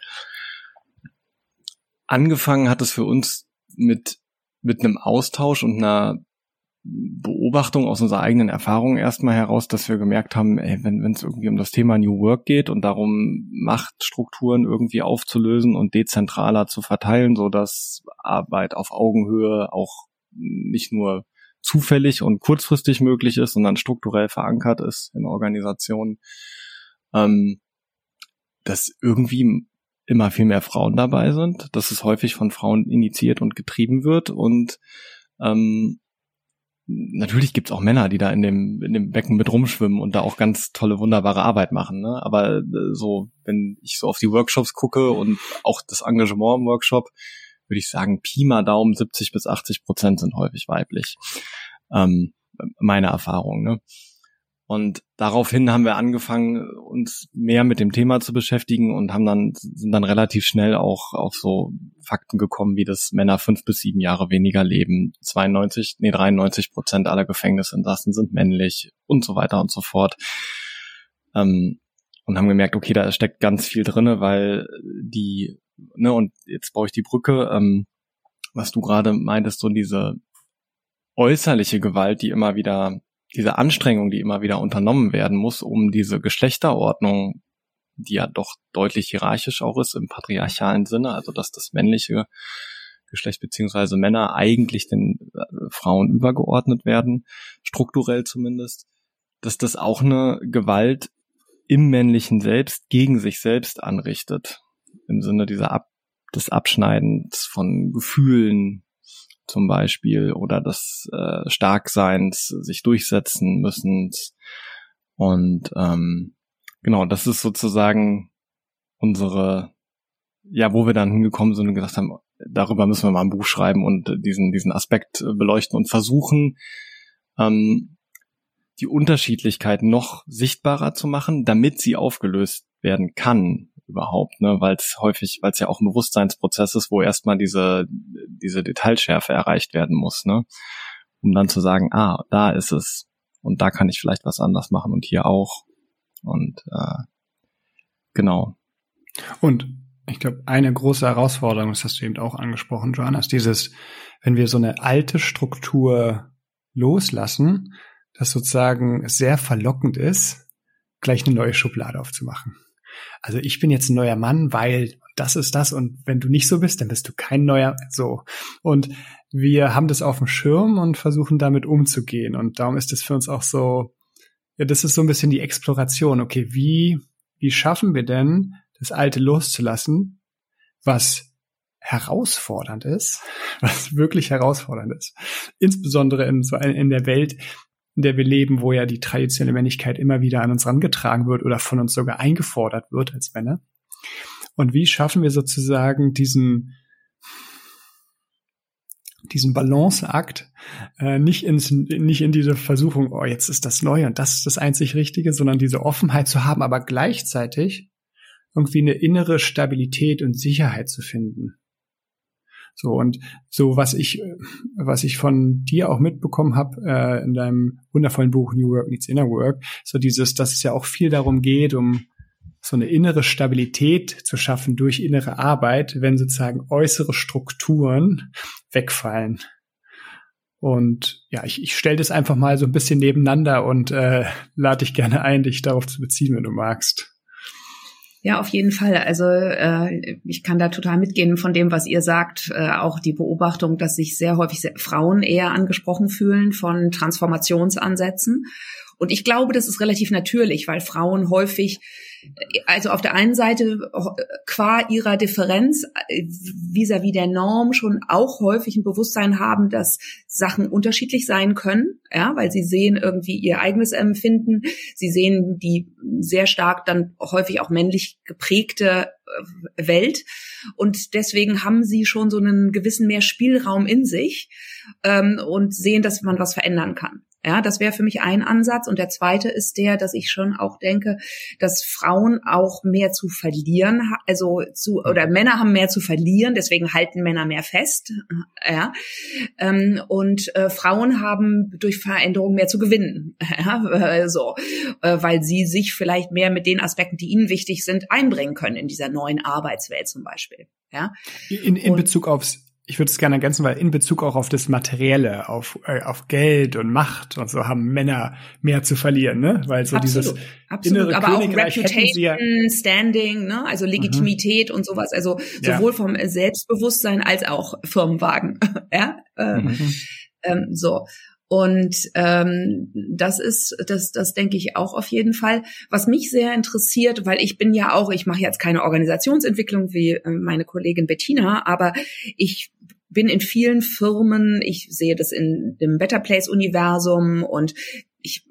angefangen hat es für uns mit, mit einem Austausch und einer Beobachtung aus unserer eigenen Erfahrung erstmal heraus, dass wir gemerkt haben, ey, wenn es irgendwie um das Thema New Work geht und darum, Machtstrukturen irgendwie aufzulösen und dezentraler zu verteilen, so dass Arbeit auf Augenhöhe auch nicht nur zufällig und kurzfristig möglich ist, sondern strukturell verankert ist in Organisationen, ähm, dass irgendwie immer viel mehr Frauen dabei sind, dass es häufig von Frauen initiiert und getrieben wird und ähm, natürlich gibt's auch Männer, die da in dem, in dem Becken mit rumschwimmen und da auch ganz tolle, wunderbare Arbeit machen. Ne? Aber äh, so, wenn ich so auf die Workshops gucke und auch das Engagement im Workshop, würde ich sagen, Pi mal Daumen 70 bis 80 Prozent sind häufig weiblich. Ähm, meine Erfahrung. Ne? Und daraufhin haben wir angefangen, uns mehr mit dem Thema zu beschäftigen und haben dann, sind dann relativ schnell auch auf so Fakten gekommen, wie dass Männer fünf bis sieben Jahre weniger leben, 92, nee, 93 Prozent aller Gefängnisinsassen sind männlich und so weiter und so fort. Ähm, und haben gemerkt, okay, da steckt ganz viel drinne, weil die, ne, und jetzt baue ich die Brücke, ähm, was du gerade meintest, so diese äußerliche Gewalt, die immer wieder diese Anstrengung, die immer wieder unternommen werden muss, um diese Geschlechterordnung, die ja doch deutlich hierarchisch auch ist im patriarchalen Sinne, also dass das männliche Geschlecht beziehungsweise Männer eigentlich den äh, Frauen übergeordnet werden, strukturell zumindest, dass das auch eine Gewalt im männlichen Selbst gegen sich selbst anrichtet, im Sinne dieser Ab des Abschneidens von Gefühlen, zum Beispiel oder des äh, Starkseins sich durchsetzen müssen. Und ähm, genau, das ist sozusagen unsere, ja, wo wir dann hingekommen sind und gesagt haben, darüber müssen wir mal ein Buch schreiben und diesen, diesen Aspekt beleuchten und versuchen, ähm, die Unterschiedlichkeit noch sichtbarer zu machen, damit sie aufgelöst werden kann überhaupt, ne, weil es häufig, weil es ja auch ein Bewusstseinsprozess ist, wo erstmal diese, diese Detailschärfe erreicht werden muss, ne, um dann zu sagen, ah, da ist es und da kann ich vielleicht was anders machen und hier auch. Und äh, genau. Und ich glaube, eine große Herausforderung, das hast du eben auch angesprochen, Joanna, ist dieses, wenn wir so eine alte Struktur loslassen, das sozusagen sehr verlockend ist, gleich eine neue Schublade aufzumachen also ich bin jetzt ein neuer Mann, weil das ist das und wenn du nicht so bist, dann bist du kein neuer so. Und wir haben das auf dem Schirm und versuchen damit umzugehen und darum ist es für uns auch so, ja, das ist so ein bisschen die Exploration. Okay, wie, wie schaffen wir denn, das Alte loszulassen, was herausfordernd ist, was wirklich herausfordernd ist. Insbesondere in so in der Welt, in der wir leben, wo ja die traditionelle Männlichkeit immer wieder an uns herangetragen wird oder von uns sogar eingefordert wird als Männer. Und wie schaffen wir sozusagen diesen diesen Balanceakt äh, nicht ins nicht in diese Versuchung, oh jetzt ist das neu und das ist das einzig Richtige, sondern diese Offenheit zu haben, aber gleichzeitig irgendwie eine innere Stabilität und Sicherheit zu finden. So und so was ich was ich von dir auch mitbekommen habe äh, in deinem wundervollen Buch New Work Needs Inner Work, so dieses, dass es ja auch viel darum geht, um so eine innere Stabilität zu schaffen durch innere Arbeit, wenn sozusagen äußere Strukturen wegfallen. Und ja, ich, ich stelle das einfach mal so ein bisschen nebeneinander und äh, lade dich gerne ein, dich darauf zu beziehen, wenn du magst. Ja, auf jeden Fall. Also äh, ich kann da total mitgehen von dem, was ihr sagt. Äh, auch die Beobachtung, dass sich sehr häufig Frauen eher angesprochen fühlen von Transformationsansätzen. Und ich glaube, das ist relativ natürlich, weil Frauen häufig also auf der einen Seite qua ihrer Differenz vis-à-vis -vis der Norm schon auch häufig ein Bewusstsein haben, dass Sachen unterschiedlich sein können, ja, weil sie sehen irgendwie ihr eigenes Empfinden, sie sehen die sehr stark dann häufig auch männlich geprägte äh, Welt und deswegen haben sie schon so einen gewissen mehr Spielraum in sich ähm, und sehen, dass man was verändern kann. Ja, das wäre für mich ein Ansatz. Und der zweite ist der, dass ich schon auch denke, dass Frauen auch mehr zu verlieren, also zu, oder Männer haben mehr zu verlieren, deswegen halten Männer mehr fest. Ja, ähm, und äh, Frauen haben durch Veränderung mehr zu gewinnen. Ja, so, äh, weil sie sich vielleicht mehr mit den Aspekten, die ihnen wichtig sind, einbringen können in dieser neuen Arbeitswelt zum Beispiel. Ja. In, in Bezug aufs ich würde es gerne ergänzen, weil in Bezug auch auf das Materielle, auf, äh, auf Geld und Macht und so haben Männer mehr zu verlieren, ne? Weil so absolut, dieses absolut. innere Aber Königreich auch Reputation, ja Standing, ne? Also mhm. Legitimität mhm. und sowas. Also sowohl ja. vom Selbstbewusstsein als auch Firmenwagen. ja. Ähm, mhm. ähm, so. Und ähm, das ist, das, das denke ich auch auf jeden Fall. Was mich sehr interessiert, weil ich bin ja auch, ich mache jetzt keine Organisationsentwicklung wie äh, meine Kollegin Bettina, aber ich bin in vielen Firmen, ich sehe das in dem Better Place Universum und ich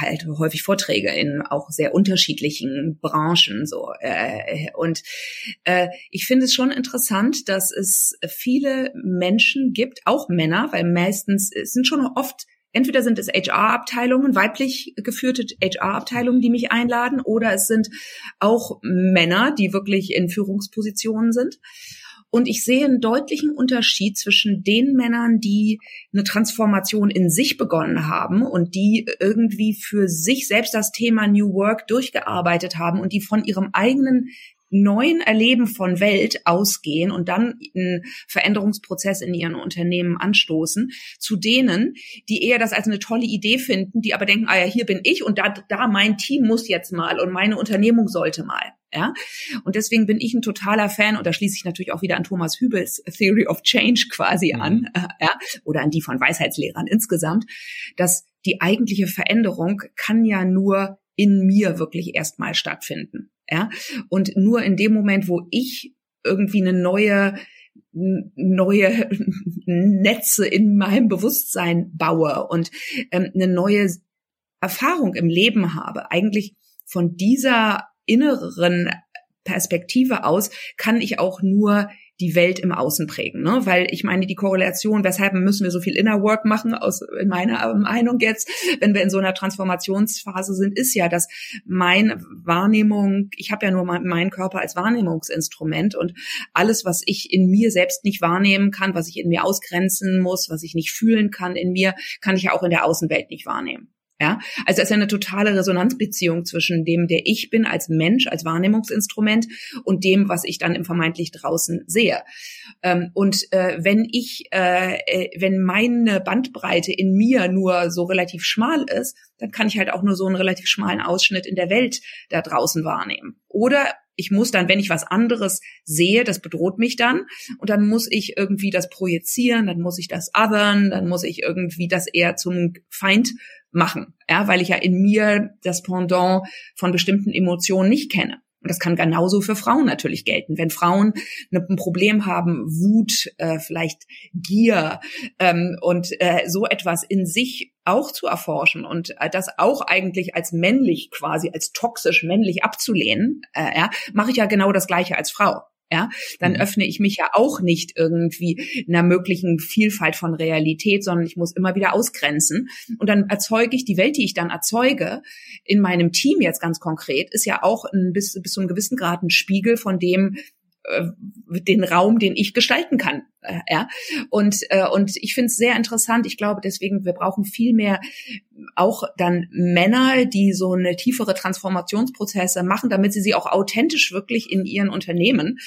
halte häufig Vorträge in auch sehr unterschiedlichen Branchen so äh, und äh, ich finde es schon interessant, dass es viele Menschen gibt, auch Männer, weil meistens sind schon oft entweder sind es HR-Abteilungen, weiblich geführte HR-Abteilungen, die mich einladen, oder es sind auch Männer, die wirklich in Führungspositionen sind. Und ich sehe einen deutlichen Unterschied zwischen den Männern, die eine Transformation in sich begonnen haben und die irgendwie für sich selbst das Thema New Work durchgearbeitet haben und die von ihrem eigenen neuen Erleben von Welt ausgehen und dann einen Veränderungsprozess in ihren Unternehmen anstoßen, zu denen, die eher das als eine tolle Idee finden, die aber denken, ah ja, hier bin ich und da, da mein Team muss jetzt mal und meine Unternehmung sollte mal. Ja, und deswegen bin ich ein totaler Fan und da schließe ich natürlich auch wieder an Thomas Hübels Theory of Change quasi mhm. an, äh, ja, oder an die von Weisheitslehrern insgesamt, dass die eigentliche Veränderung kann ja nur in mir wirklich erstmal stattfinden. Ja, und nur in dem Moment, wo ich irgendwie eine neue neue Netze in meinem Bewusstsein baue und ähm, eine neue Erfahrung im Leben habe, eigentlich von dieser inneren Perspektive aus kann ich auch nur die Welt im Außen prägen. Ne? Weil ich meine, die Korrelation, weshalb müssen wir so viel Inner Work machen, aus in meiner Meinung jetzt, wenn wir in so einer Transformationsphase sind, ist ja, dass meine Wahrnehmung, ich habe ja nur meinen Körper als Wahrnehmungsinstrument und alles, was ich in mir selbst nicht wahrnehmen kann, was ich in mir ausgrenzen muss, was ich nicht fühlen kann in mir, kann ich ja auch in der Außenwelt nicht wahrnehmen. Ja, also es ist eine totale Resonanzbeziehung zwischen dem, der ich bin als Mensch, als Wahrnehmungsinstrument und dem, was ich dann im vermeintlich draußen sehe. Ähm, und äh, wenn ich, äh, äh, wenn meine Bandbreite in mir nur so relativ schmal ist, dann kann ich halt auch nur so einen relativ schmalen Ausschnitt in der Welt da draußen wahrnehmen. Oder ich muss dann, wenn ich was anderes sehe, das bedroht mich dann und dann muss ich irgendwie das projizieren, dann muss ich das othern, dann muss ich irgendwie das eher zum Feind machen, ja, weil ich ja in mir das Pendant von bestimmten Emotionen nicht kenne. Und das kann genauso für Frauen natürlich gelten. Wenn Frauen ein Problem haben, Wut, äh, vielleicht Gier ähm, und äh, so etwas in sich auch zu erforschen und äh, das auch eigentlich als männlich quasi, als toxisch männlich abzulehnen, äh, ja, mache ich ja genau das Gleiche als Frau ja, dann mhm. öffne ich mich ja auch nicht irgendwie einer möglichen Vielfalt von Realität, sondern ich muss immer wieder ausgrenzen. Und dann erzeuge ich die Welt, die ich dann erzeuge, in meinem Team jetzt ganz konkret, ist ja auch ein, bis, bis zu einem gewissen Grad ein Spiegel von dem, den Raum, den ich gestalten kann. Äh, ja, und äh, und ich finde es sehr interessant. Ich glaube deswegen, wir brauchen viel mehr auch dann Männer, die so eine tiefere Transformationsprozesse machen, damit sie sie auch authentisch wirklich in ihren Unternehmen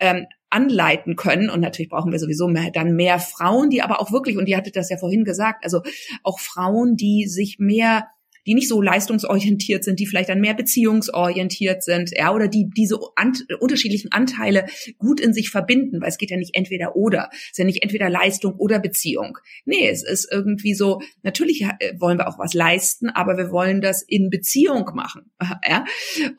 ähm, anleiten können. Und natürlich brauchen wir sowieso mehr, dann mehr Frauen, die aber auch wirklich, und die hatte das ja vorhin gesagt, also auch Frauen, die sich mehr die nicht so leistungsorientiert sind, die vielleicht dann mehr beziehungsorientiert sind, ja, oder die diese an, unterschiedlichen Anteile gut in sich verbinden, weil es geht ja nicht entweder oder, es ist ja nicht entweder Leistung oder Beziehung. Nee, es ist irgendwie so, natürlich äh, wollen wir auch was leisten, aber wir wollen das in Beziehung machen, ja,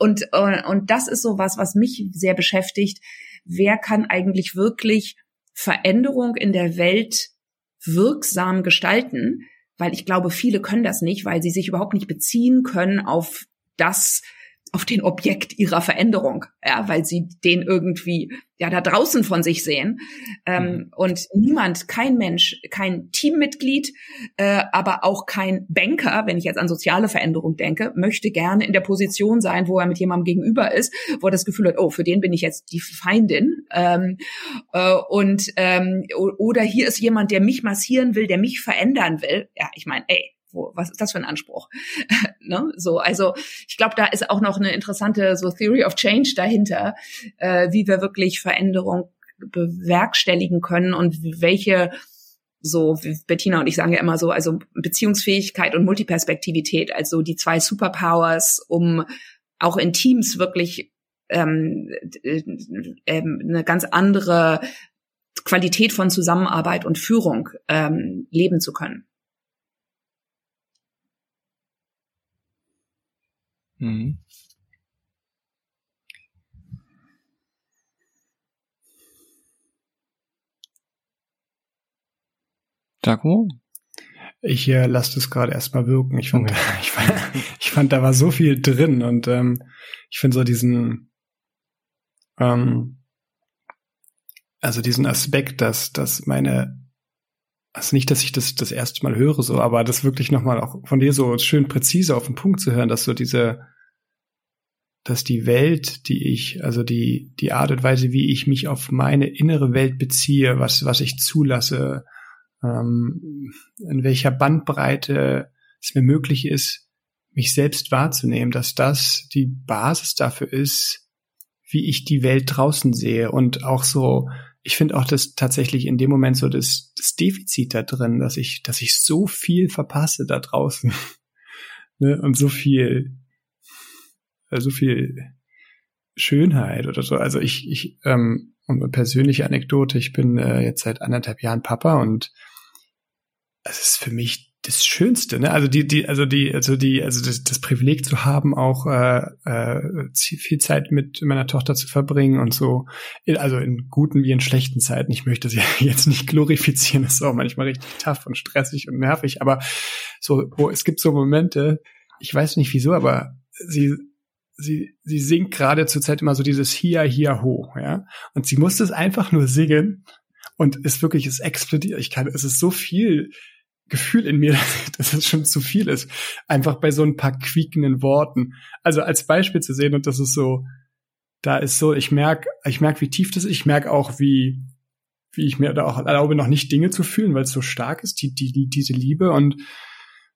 und, äh, und das ist so was, was mich sehr beschäftigt. Wer kann eigentlich wirklich Veränderung in der Welt wirksam gestalten, weil ich glaube, viele können das nicht, weil sie sich überhaupt nicht beziehen können auf das, auf den Objekt ihrer Veränderung, ja, weil sie den irgendwie ja da draußen von sich sehen. Ähm, mhm. Und niemand, kein Mensch, kein Teammitglied, äh, aber auch kein Banker, wenn ich jetzt an soziale Veränderung denke, möchte gerne in der Position sein, wo er mit jemandem gegenüber ist, wo er das Gefühl hat, oh, für den bin ich jetzt die Feindin. Ähm, äh, und ähm, oder hier ist jemand, der mich massieren will, der mich verändern will. Ja, ich meine, ey, wo, was ist das für ein Anspruch? ne? So, also ich glaube, da ist auch noch eine interessante so Theory of Change dahinter, äh, wie wir wirklich Veränderung bewerkstelligen können und welche so, Bettina und ich sagen ja immer so, also Beziehungsfähigkeit und Multiperspektivität, also die zwei Superpowers, um auch in Teams wirklich ähm, äh, ähm, eine ganz andere Qualität von Zusammenarbeit und Führung ähm, leben zu können. Mhm. Jaco? Ich äh, lasse das gerade erstmal wirken. Ich fand, okay. ich, fand, ich fand, da war so viel drin und ähm, ich finde so diesen, ähm, also diesen Aspekt, dass, dass meine, also nicht, dass ich das das erste Mal höre, so, aber das wirklich nochmal auch von dir so schön präzise auf den Punkt zu hören, dass so diese, dass die Welt, die ich, also die, die Art und Weise, wie ich mich auf meine innere Welt beziehe, was, was ich zulasse, ähm, in welcher Bandbreite es mir möglich ist, mich selbst wahrzunehmen, dass das die Basis dafür ist, wie ich die Welt draußen sehe und auch so, ich finde auch das tatsächlich in dem Moment so das, das Defizit da drin, dass ich, dass ich so viel verpasse da draußen ne? und so viel, äh, so viel Schönheit oder so. Also ich, ich, ähm, und eine persönliche Anekdote, ich bin äh, jetzt seit anderthalb Jahren Papa und es ist für mich das Schönste, ne? Also die, die, also die, also die, also das, das Privileg zu haben, auch äh, äh, viel Zeit mit meiner Tochter zu verbringen und so, also in guten wie in schlechten Zeiten. Ich möchte sie jetzt nicht glorifizieren, das ist auch manchmal richtig tough und stressig und nervig, aber so, wo es gibt so Momente, ich weiß nicht wieso, aber sie sie, sie singt gerade zurzeit immer so dieses Hia, Hia, Ho, ja. Und sie muss es einfach nur singen und ist wirklich, es explodiert. Ich kann, es ist so viel Gefühl in mir, dass es schon zu viel ist. Einfach bei so ein paar quiekenden Worten. Also als Beispiel zu sehen und das ist so, da ist so, ich merk, ich merk, wie tief das ist. Ich merk auch, wie, wie ich mir da auch erlaube, noch nicht Dinge zu fühlen, weil es so stark ist, die, die, diese Liebe und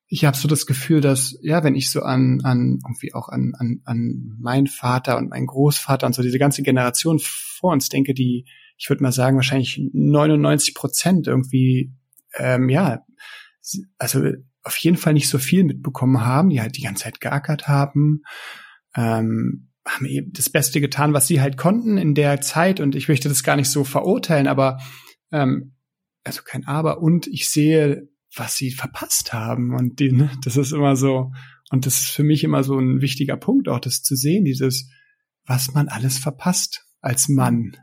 ich habe so das Gefühl, dass ja, wenn ich so an an irgendwie auch an an an meinen Vater und meinen Großvater und so diese ganze Generation vor uns denke, die ich würde mal sagen wahrscheinlich 99 Prozent irgendwie ähm, ja also auf jeden Fall nicht so viel mitbekommen haben, die halt die ganze Zeit geackert haben, ähm, haben eben das Beste getan, was sie halt konnten in der Zeit. Und ich möchte das gar nicht so verurteilen, aber ähm, also kein Aber. Und ich sehe, was sie verpasst haben. Und die, ne, das ist immer so und das ist für mich immer so ein wichtiger Punkt auch, das zu sehen, dieses was man alles verpasst als Mann.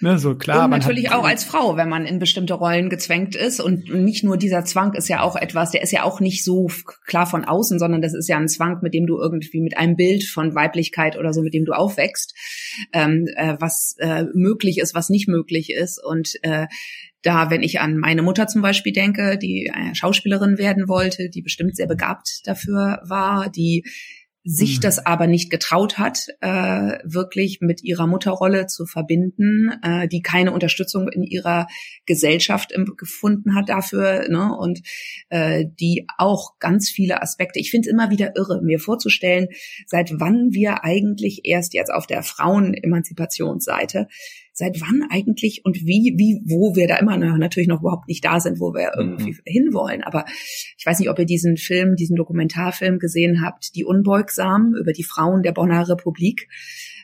Ne, so klar. Und natürlich auch als Frau, wenn man in bestimmte Rollen gezwängt ist. Und nicht nur dieser Zwang ist ja auch etwas, der ist ja auch nicht so klar von außen, sondern das ist ja ein Zwang, mit dem du irgendwie mit einem Bild von Weiblichkeit oder so, mit dem du aufwächst, ähm, äh, was äh, möglich ist, was nicht möglich ist. Und äh, da, wenn ich an meine Mutter zum Beispiel denke, die eine Schauspielerin werden wollte, die bestimmt sehr begabt dafür war, die sich mhm. das aber nicht getraut hat, äh, wirklich mit ihrer Mutterrolle zu verbinden, äh, die keine Unterstützung in ihrer Gesellschaft im, gefunden hat dafür, ne? und äh, die auch ganz viele Aspekte. Ich finde es immer wieder irre, mir vorzustellen, seit wann wir eigentlich erst jetzt auf der Frauenemanzipationsseite seit wann eigentlich und wie, wie, wo wir da immer noch, natürlich noch überhaupt nicht da sind, wo wir irgendwie mhm. hinwollen. Aber ich weiß nicht, ob ihr diesen Film, diesen Dokumentarfilm gesehen habt, Die Unbeugsamen über die Frauen der Bonner Republik.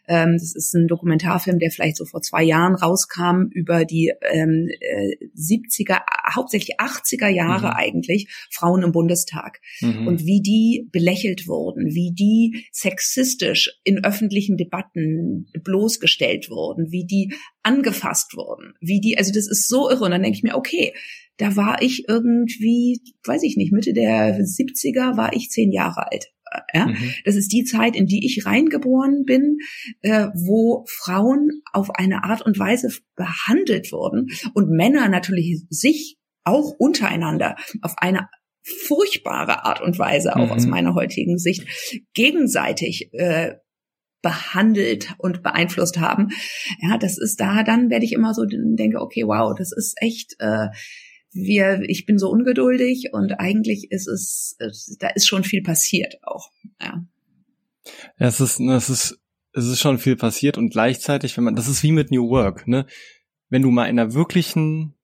Ähm, das ist ein Dokumentarfilm, der vielleicht so vor zwei Jahren rauskam über die ähm, äh, 70er, hauptsächlich 80er Jahre mhm. eigentlich, Frauen im Bundestag. Mhm. Und wie die belächelt wurden, wie die sexistisch in öffentlichen Debatten bloßgestellt wurden, wie die angefasst wurden, wie die, also das ist so irre. Und dann denke ich mir, okay, da war ich irgendwie, weiß ich nicht, Mitte der 70er war ich zehn Jahre alt. Ja? Mhm. Das ist die Zeit, in die ich reingeboren bin, äh, wo Frauen auf eine Art und Weise behandelt wurden und Männer natürlich sich auch untereinander auf eine furchtbare Art und Weise, auch mhm. aus meiner heutigen Sicht, gegenseitig äh, behandelt und beeinflusst haben. Ja, das ist da, dann werde ich immer so denke, okay, wow, das ist echt äh, wir, ich bin so ungeduldig und eigentlich ist es, da ist schon viel passiert auch. Ja. Es ist, es ist es ist schon viel passiert und gleichzeitig, wenn man, das ist wie mit New Work, ne? Wenn du mal in einer wirklichen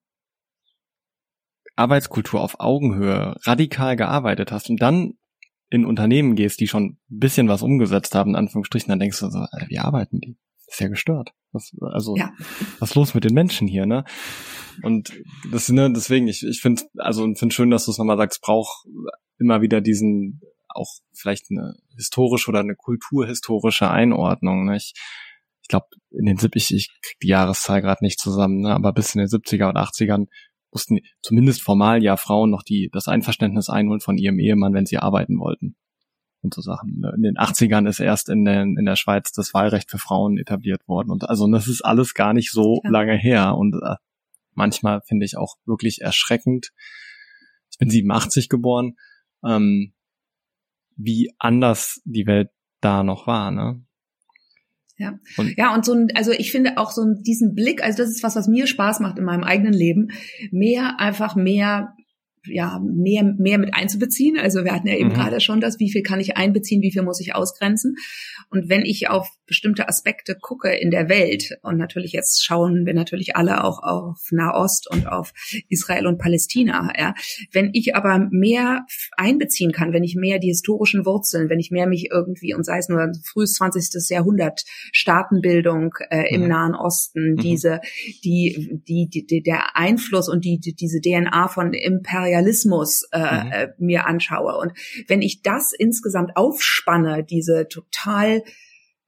Arbeitskultur auf Augenhöhe radikal gearbeitet hast und dann in Unternehmen gehst, die schon ein bisschen was umgesetzt haben, in Anführungsstrichen, dann denkst du so, wie arbeiten die? Ist ja gestört. Was, also, ja. was los mit den Menschen hier, ne? Und das, ne, deswegen, ich, ich finde, also finde schön, dass du es nochmal sagst, es braucht immer wieder diesen, auch vielleicht eine historische oder eine kulturhistorische Einordnung. Ne? Ich, ich glaube, in den 70 ich krieg die Jahreszahl gerade nicht zusammen, ne? aber bis in den 70er und 80ern mussten zumindest formal ja Frauen noch die das Einverständnis einholen von ihrem Ehemann, wenn sie arbeiten wollten und so Sachen. In den 80ern ist erst in, den, in der Schweiz das Wahlrecht für Frauen etabliert worden. Und also das ist alles gar nicht so ja. lange her. Und äh, manchmal finde ich auch wirklich erschreckend. Ich bin 87 geboren, ähm, wie anders die Welt da noch war, ne? Ja. Und ja, und so ein, also ich finde auch so diesen Blick, also das ist was, was mir Spaß macht in meinem eigenen Leben, mehr einfach mehr ja, mehr, mehr mit einzubeziehen. Also wir hatten ja eben mhm. gerade schon das, wie viel kann ich einbeziehen, wie viel muss ich ausgrenzen. Und wenn ich auf bestimmte Aspekte gucke in der Welt, und natürlich jetzt schauen wir natürlich alle auch auf Nahost und auf Israel und Palästina, ja, wenn ich aber mehr einbeziehen kann, wenn ich mehr die historischen Wurzeln, wenn ich mehr mich irgendwie, und sei es nur frühes 20. Jahrhundert, Staatenbildung äh, im mhm. Nahen Osten, mhm. diese, die, die, die, der Einfluss und die, die diese DNA von Imperialismus Imperialismus äh, mhm. äh, mir anschaue. Und wenn ich das insgesamt aufspanne, diese total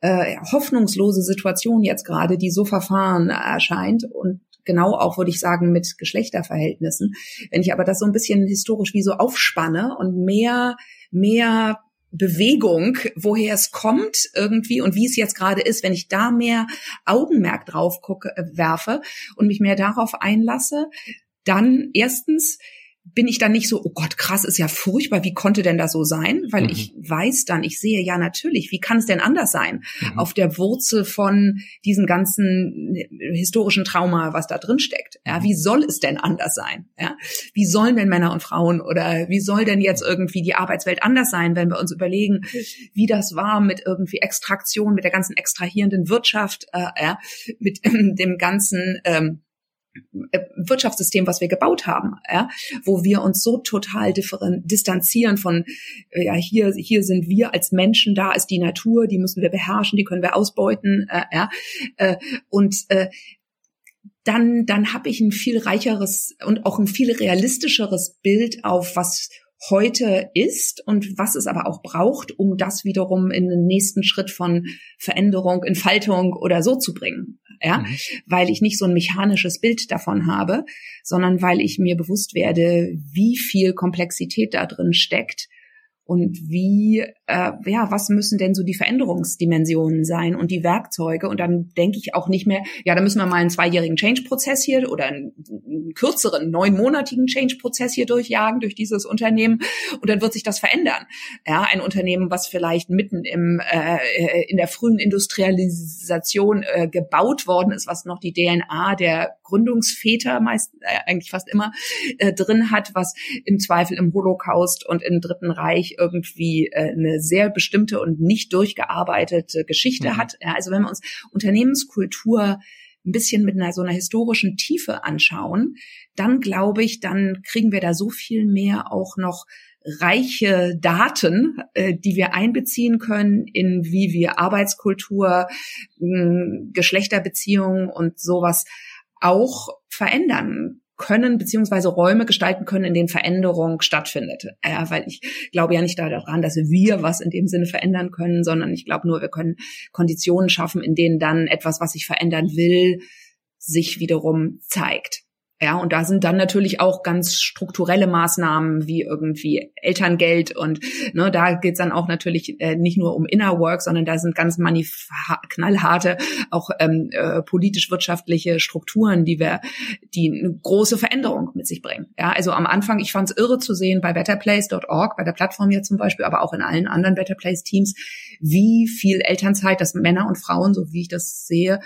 äh, hoffnungslose Situation jetzt gerade, die so verfahren erscheint und genau auch, würde ich sagen, mit Geschlechterverhältnissen. Wenn ich aber das so ein bisschen historisch wie so aufspanne und mehr, mehr Bewegung, woher es kommt irgendwie und wie es jetzt gerade ist, wenn ich da mehr Augenmerk drauf gucke, äh, werfe und mich mehr darauf einlasse, dann erstens bin ich dann nicht so, oh Gott, krass, ist ja furchtbar, wie konnte denn das so sein? Weil mhm. ich weiß dann, ich sehe ja natürlich, wie kann es denn anders sein? Mhm. Auf der Wurzel von diesem ganzen historischen Trauma, was da drin steckt. Ja, mhm. wie soll es denn anders sein? Ja, wie sollen denn Männer und Frauen oder wie soll denn jetzt irgendwie die Arbeitswelt anders sein, wenn wir uns überlegen, wie das war mit irgendwie Extraktion, mit der ganzen extrahierenden Wirtschaft, äh, ja, mit ähm, dem ganzen ähm, äh, Wirtschaftssystem, was wir gebaut haben, ja, wo wir uns so total distanzieren von, äh, ja, hier, hier sind wir als Menschen, da ist die Natur, die müssen wir beherrschen, die können wir ausbeuten, äh, ja, äh, und äh, dann, dann habe ich ein viel reicheres und auch ein viel realistischeres Bild auf, was heute ist und was es aber auch braucht, um das wiederum in den nächsten Schritt von Veränderung, Entfaltung oder so zu bringen. Ja, mhm. weil ich nicht so ein mechanisches Bild davon habe, sondern weil ich mir bewusst werde, wie viel Komplexität da drin steckt und wie, äh, ja, was müssen denn so die Veränderungsdimensionen sein und die Werkzeuge? Und dann denke ich auch nicht mehr, ja, da müssen wir mal einen zweijährigen Change-Prozess hier oder einen, einen kürzeren, neunmonatigen Change-Prozess hier durchjagen durch dieses Unternehmen und dann wird sich das verändern. Ja, ein Unternehmen, was vielleicht mitten im äh, in der frühen Industrialisation äh, gebaut worden ist, was noch die DNA der Gründungsväter meist äh, eigentlich fast immer äh, drin hat, was im Zweifel im Holocaust und im Dritten Reich irgendwie äh, eine sehr bestimmte und nicht durchgearbeitete Geschichte mhm. hat. Also wenn wir uns Unternehmenskultur ein bisschen mit einer so einer historischen Tiefe anschauen, dann glaube ich, dann kriegen wir da so viel mehr auch noch reiche Daten, äh, die wir einbeziehen können in wie wir Arbeitskultur, Geschlechterbeziehungen und sowas auch verändern können, beziehungsweise Räume gestalten können, in denen Veränderung stattfindet. Ja, weil ich glaube ja nicht daran, dass wir was in dem Sinne verändern können, sondern ich glaube nur, wir können Konditionen schaffen, in denen dann etwas, was sich verändern will, sich wiederum zeigt. Ja, und da sind dann natürlich auch ganz strukturelle Maßnahmen wie irgendwie Elterngeld und ne, da geht's dann auch natürlich äh, nicht nur um Inner Work, sondern da sind ganz knallharte auch ähm, äh, politisch-wirtschaftliche Strukturen, die wir, die eine große Veränderung mit sich bringen. Ja, also am Anfang, ich fand es irre zu sehen bei betterplace.org, bei der Plattform hier zum Beispiel, aber auch in allen anderen Better Place Teams, wie viel Elternzeit, dass Männer und Frauen, so wie ich das sehe,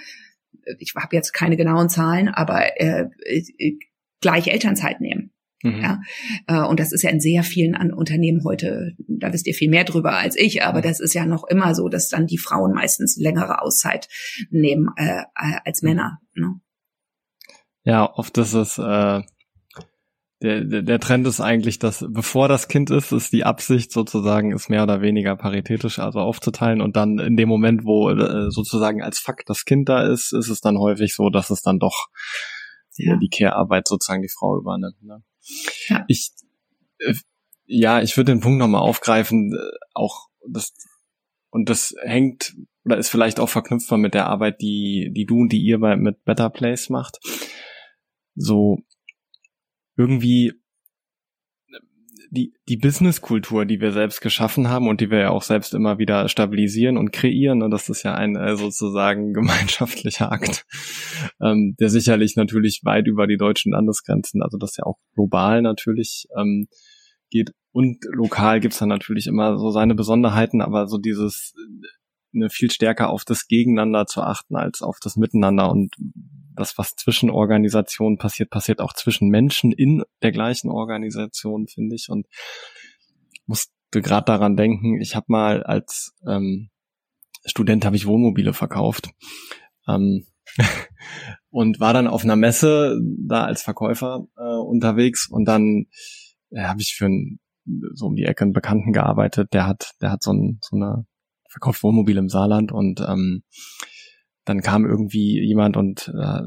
ich habe jetzt keine genauen Zahlen, aber äh, gleich Elternzeit nehmen. Mhm. Ja, äh, und das ist ja in sehr vielen Unternehmen heute, da wisst ihr viel mehr drüber als ich, aber das ist ja noch immer so, dass dann die Frauen meistens längere Auszeit nehmen äh, als Männer. Ne? Ja, oft ist es äh, der, der, der Trend ist eigentlich, dass bevor das Kind ist, ist die Absicht sozusagen, ist mehr oder weniger paritätisch, also aufzuteilen und dann in dem Moment, wo äh, sozusagen als Fakt das Kind da ist, ist es dann häufig so, dass es dann doch ja. die Care-Arbeit sozusagen die Frau übernimmt. Ne? Ja. Ich, äh, ja, ich würde den Punkt nochmal aufgreifen, äh, auch das, und das hängt oder ist vielleicht auch verknüpfbar mit der Arbeit, die, die du und die ihr bei, mit Better Place macht. So, irgendwie die, die Businesskultur, die wir selbst geschaffen haben und die wir ja auch selbst immer wieder stabilisieren und kreieren, und das ist ja ein äh, sozusagen gemeinschaftlicher Akt, ähm, der sicherlich natürlich weit über die deutschen Landesgrenzen, also das ja auch global natürlich ähm, geht. Und lokal gibt's dann natürlich immer so seine Besonderheiten, aber so dieses eine viel stärker auf das Gegeneinander zu achten als auf das Miteinander und das, was zwischen Organisationen passiert, passiert auch zwischen Menschen in der gleichen Organisation, finde ich. Und musste gerade daran denken, ich habe mal als ähm, Student habe ich Wohnmobile verkauft ähm, und war dann auf einer Messe da als Verkäufer äh, unterwegs und dann äh, habe ich für ein, so um die Ecke einen Bekannten gearbeitet, der hat, der hat so, ein, so eine verkauft Wohnmobile im Saarland und ähm, dann kam irgendwie jemand und äh,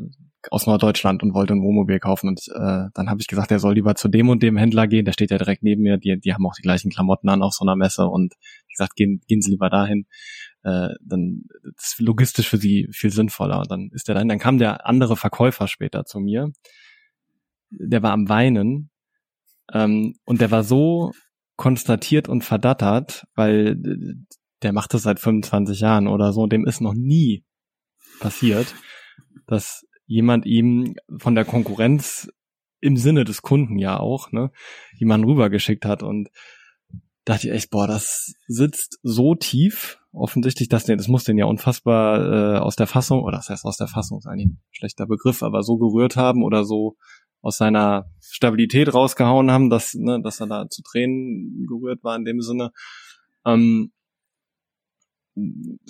aus Norddeutschland und wollte ein Wohnmobil kaufen und äh, dann habe ich gesagt, er soll lieber zu dem und dem Händler gehen, der steht ja direkt neben mir, die, die haben auch die gleichen Klamotten an auf so einer Messe und wie gesagt, gehen, gehen Sie lieber dahin, äh, dann das ist logistisch für Sie viel sinnvoller. Und dann ist er dann, dann kam der andere Verkäufer später zu mir, der war am Weinen ähm, und der war so konstatiert und verdattert, weil der macht das seit 25 Jahren oder so, dem ist noch nie passiert, dass jemand ihm von der Konkurrenz im Sinne des Kunden ja auch, ne, jemanden rübergeschickt hat und dachte ich echt, boah, das sitzt so tief, offensichtlich, dass den, das muss den ja unfassbar äh, aus der Fassung, oder das heißt aus der Fassung, ist eigentlich ein schlechter Begriff, aber so gerührt haben oder so aus seiner Stabilität rausgehauen haben, dass, ne, dass er da zu Tränen gerührt war in dem Sinne. Ähm,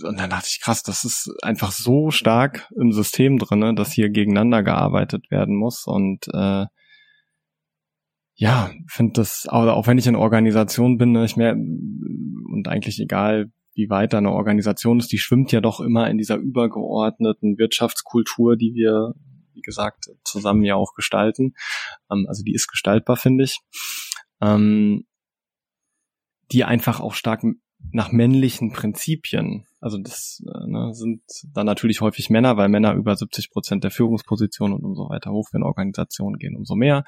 und dann dachte ich, krass, das ist einfach so stark im System drinne, dass hier gegeneinander gearbeitet werden muss. Und äh, ja, finde das, auch, auch wenn ich in Organisation bin, ne, ich mehr und eigentlich egal, wie weit eine Organisation ist, die schwimmt ja doch immer in dieser übergeordneten Wirtschaftskultur, die wir, wie gesagt, zusammen ja auch gestalten. Ähm, also die ist gestaltbar, finde ich. Ähm, die einfach auch stark nach männlichen Prinzipien. Also das äh, ne, sind dann natürlich häufig Männer, weil Männer über 70 Prozent der Führungspositionen und umso weiter hoch wir in Organisationen gehen, umso mehr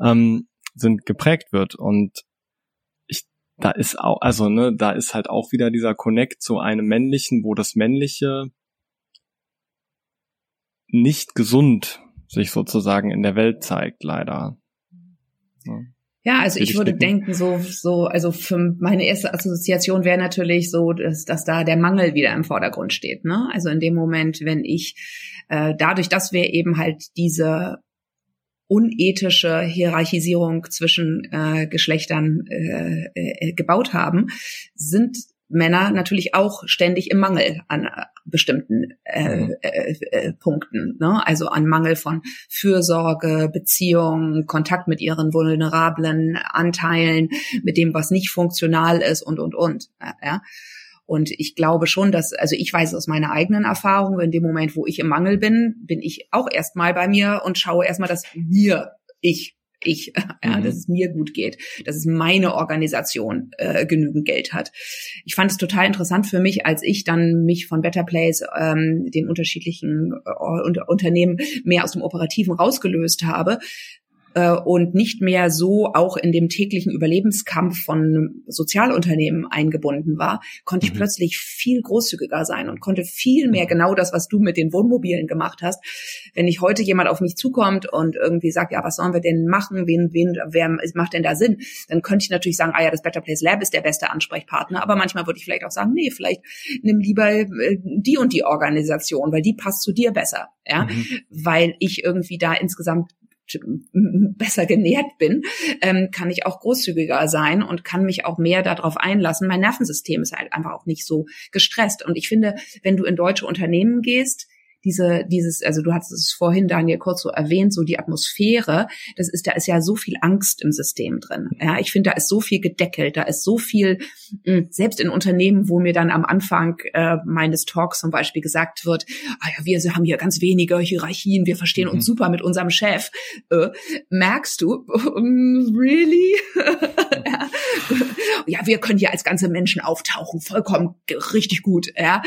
ähm, sind geprägt wird. Und ich, da ist auch, also ne, da ist halt auch wieder dieser Connect zu einem männlichen, wo das männliche nicht gesund sich sozusagen in der Welt zeigt, leider. Ja. Ja, also ich würde denken, so, so, also für meine erste Assoziation wäre natürlich so, dass, dass da der Mangel wieder im Vordergrund steht. Ne? Also in dem Moment, wenn ich äh, dadurch, dass wir eben halt diese unethische Hierarchisierung zwischen äh, Geschlechtern äh, äh, gebaut haben, sind Männer natürlich auch ständig im Mangel an äh, bestimmten äh, mhm. äh, äh, Punkten. Ne? Also an Mangel von Fürsorge, Beziehung, Kontakt mit ihren vulnerablen Anteilen, mit dem, was nicht funktional ist und, und, und. Ja? Und ich glaube schon, dass, also ich weiß aus meiner eigenen Erfahrung, in dem Moment, wo ich im Mangel bin, bin ich auch erstmal bei mir und schaue erstmal, dass mir ich ich, ja, mhm. dass es mir gut geht, dass es meine Organisation äh, genügend Geld hat. Ich fand es total interessant für mich, als ich dann mich von Better Place, ähm, den unterschiedlichen äh, Unternehmen mehr aus dem Operativen rausgelöst habe, äh, und nicht mehr so auch in dem täglichen Überlebenskampf von Sozialunternehmen eingebunden war, konnte ich mhm. plötzlich viel großzügiger sein und konnte viel mehr mhm. genau das, was du mit den Wohnmobilen gemacht hast. Wenn ich heute jemand auf mich zukommt und irgendwie sagt, ja, was sollen wir denn machen, wen, wen, wer macht denn da Sinn, dann könnte ich natürlich sagen, ah ja, das Better Place Lab ist der beste Ansprechpartner, aber manchmal würde ich vielleicht auch sagen, nee, vielleicht nimm lieber äh, die und die Organisation, weil die passt zu dir besser, ja, mhm. weil ich irgendwie da insgesamt besser genährt bin, ähm, kann ich auch großzügiger sein und kann mich auch mehr darauf einlassen. Mein Nervensystem ist halt einfach auch nicht so gestresst. Und ich finde, wenn du in deutsche Unternehmen gehst, diese, dieses, also du hattest es vorhin, Daniel, kurz so erwähnt, so die Atmosphäre, das ist, da ist ja so viel Angst im System drin. Ja, ich finde, da ist so viel gedeckelt, da ist so viel, hm, selbst in Unternehmen, wo mir dann am Anfang äh, meines Talks zum Beispiel gesagt wird, ah ja, wir haben hier ganz wenige Hierarchien, wir verstehen uns mhm. super mit unserem Chef, äh, merkst du, really? Ja. ja, wir können hier als ganze Menschen auftauchen, vollkommen richtig gut. Ja,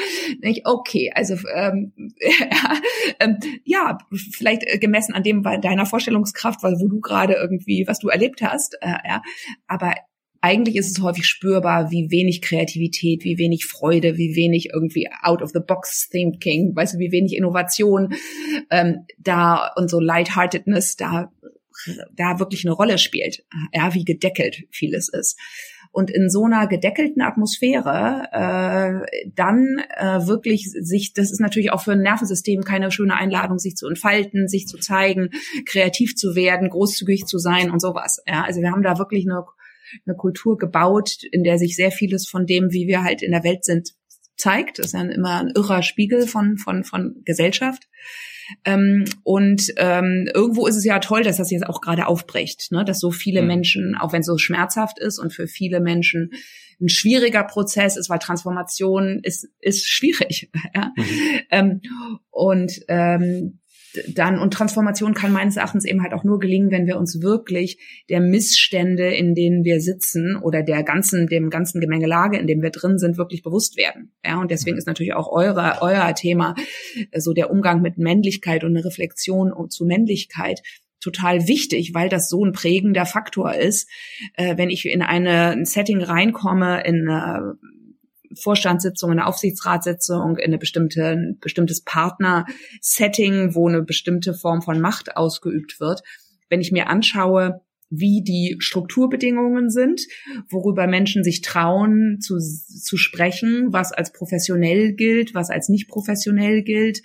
okay, also ähm, ähm, ja, vielleicht äh, gemessen an dem deiner Vorstellungskraft, wo du gerade irgendwie, was du erlebt hast, äh, ja, aber eigentlich ist es häufig spürbar, wie wenig Kreativität, wie wenig Freude, wie wenig irgendwie out of the box thinking, weißt du, wie wenig Innovation ähm, da und so lightheartedness da da wirklich eine Rolle spielt, ja, wie gedeckelt vieles ist. Und in so einer gedeckelten Atmosphäre äh, dann äh, wirklich sich, das ist natürlich auch für ein Nervensystem keine schöne Einladung, sich zu entfalten, sich zu zeigen, kreativ zu werden, großzügig zu sein und sowas. Ja, also wir haben da wirklich eine, eine Kultur gebaut, in der sich sehr vieles von dem, wie wir halt in der Welt sind, zeigt. Das ist ja immer ein irrer Spiegel von, von, von Gesellschaft. Ähm, und ähm, irgendwo ist es ja toll, dass das jetzt auch gerade aufbricht, ne? dass so viele mhm. Menschen, auch wenn es so schmerzhaft ist und für viele Menschen ein schwieriger Prozess ist, weil Transformation ist, ist schwierig. Ja? Mhm. Ähm, und ähm, dann und Transformation kann meines Erachtens eben halt auch nur gelingen, wenn wir uns wirklich der Missstände, in denen wir sitzen oder der ganzen dem ganzen Gemengelage, in dem wir drin sind, wirklich bewusst werden. Ja, und deswegen ist natürlich auch eure euer Thema äh, so der Umgang mit Männlichkeit und eine Reflexion zu Männlichkeit total wichtig, weil das so ein prägender Faktor ist. Äh, wenn ich in eine, ein Setting reinkomme, in eine Vorstandssitzung, eine Aufsichtsratssitzung, in eine bestimmte, ein bestimmtes Partner-Setting, wo eine bestimmte Form von Macht ausgeübt wird. Wenn ich mir anschaue, wie die Strukturbedingungen sind, worüber Menschen sich trauen zu, zu sprechen, was als professionell gilt, was als nicht professionell gilt,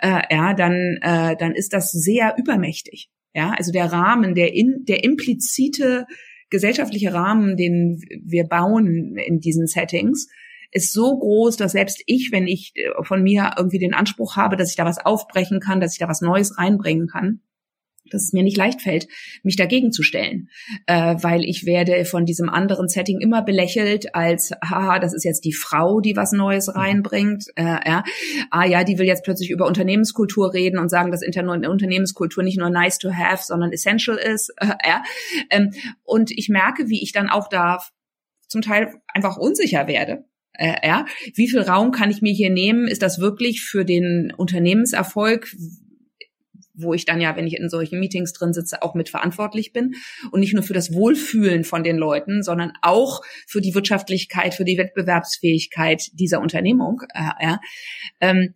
äh, ja, dann, äh, dann ist das sehr übermächtig. Ja, also der Rahmen, der in, der implizite gesellschaftliche Rahmen, den wir bauen in diesen Settings, ist so groß, dass selbst ich, wenn ich äh, von mir irgendwie den Anspruch habe, dass ich da was aufbrechen kann, dass ich da was Neues reinbringen kann, dass es mir nicht leicht fällt, mich dagegen zu stellen, äh, weil ich werde von diesem anderen Setting immer belächelt als, haha, das ist jetzt die Frau, die was Neues mhm. reinbringt, äh, ja, ah ja, die will jetzt plötzlich über Unternehmenskultur reden und sagen, dass Inter Unternehmenskultur nicht nur nice to have, sondern essential ist, äh, ja, ähm, und ich merke, wie ich dann auch da zum Teil einfach unsicher werde, äh, ja, wie viel Raum kann ich mir hier nehmen? Ist das wirklich für den Unternehmenserfolg, wo ich dann ja, wenn ich in solchen Meetings drin sitze, auch mitverantwortlich bin und nicht nur für das Wohlfühlen von den Leuten, sondern auch für die Wirtschaftlichkeit, für die Wettbewerbsfähigkeit dieser Unternehmung. Äh, ja. Ähm,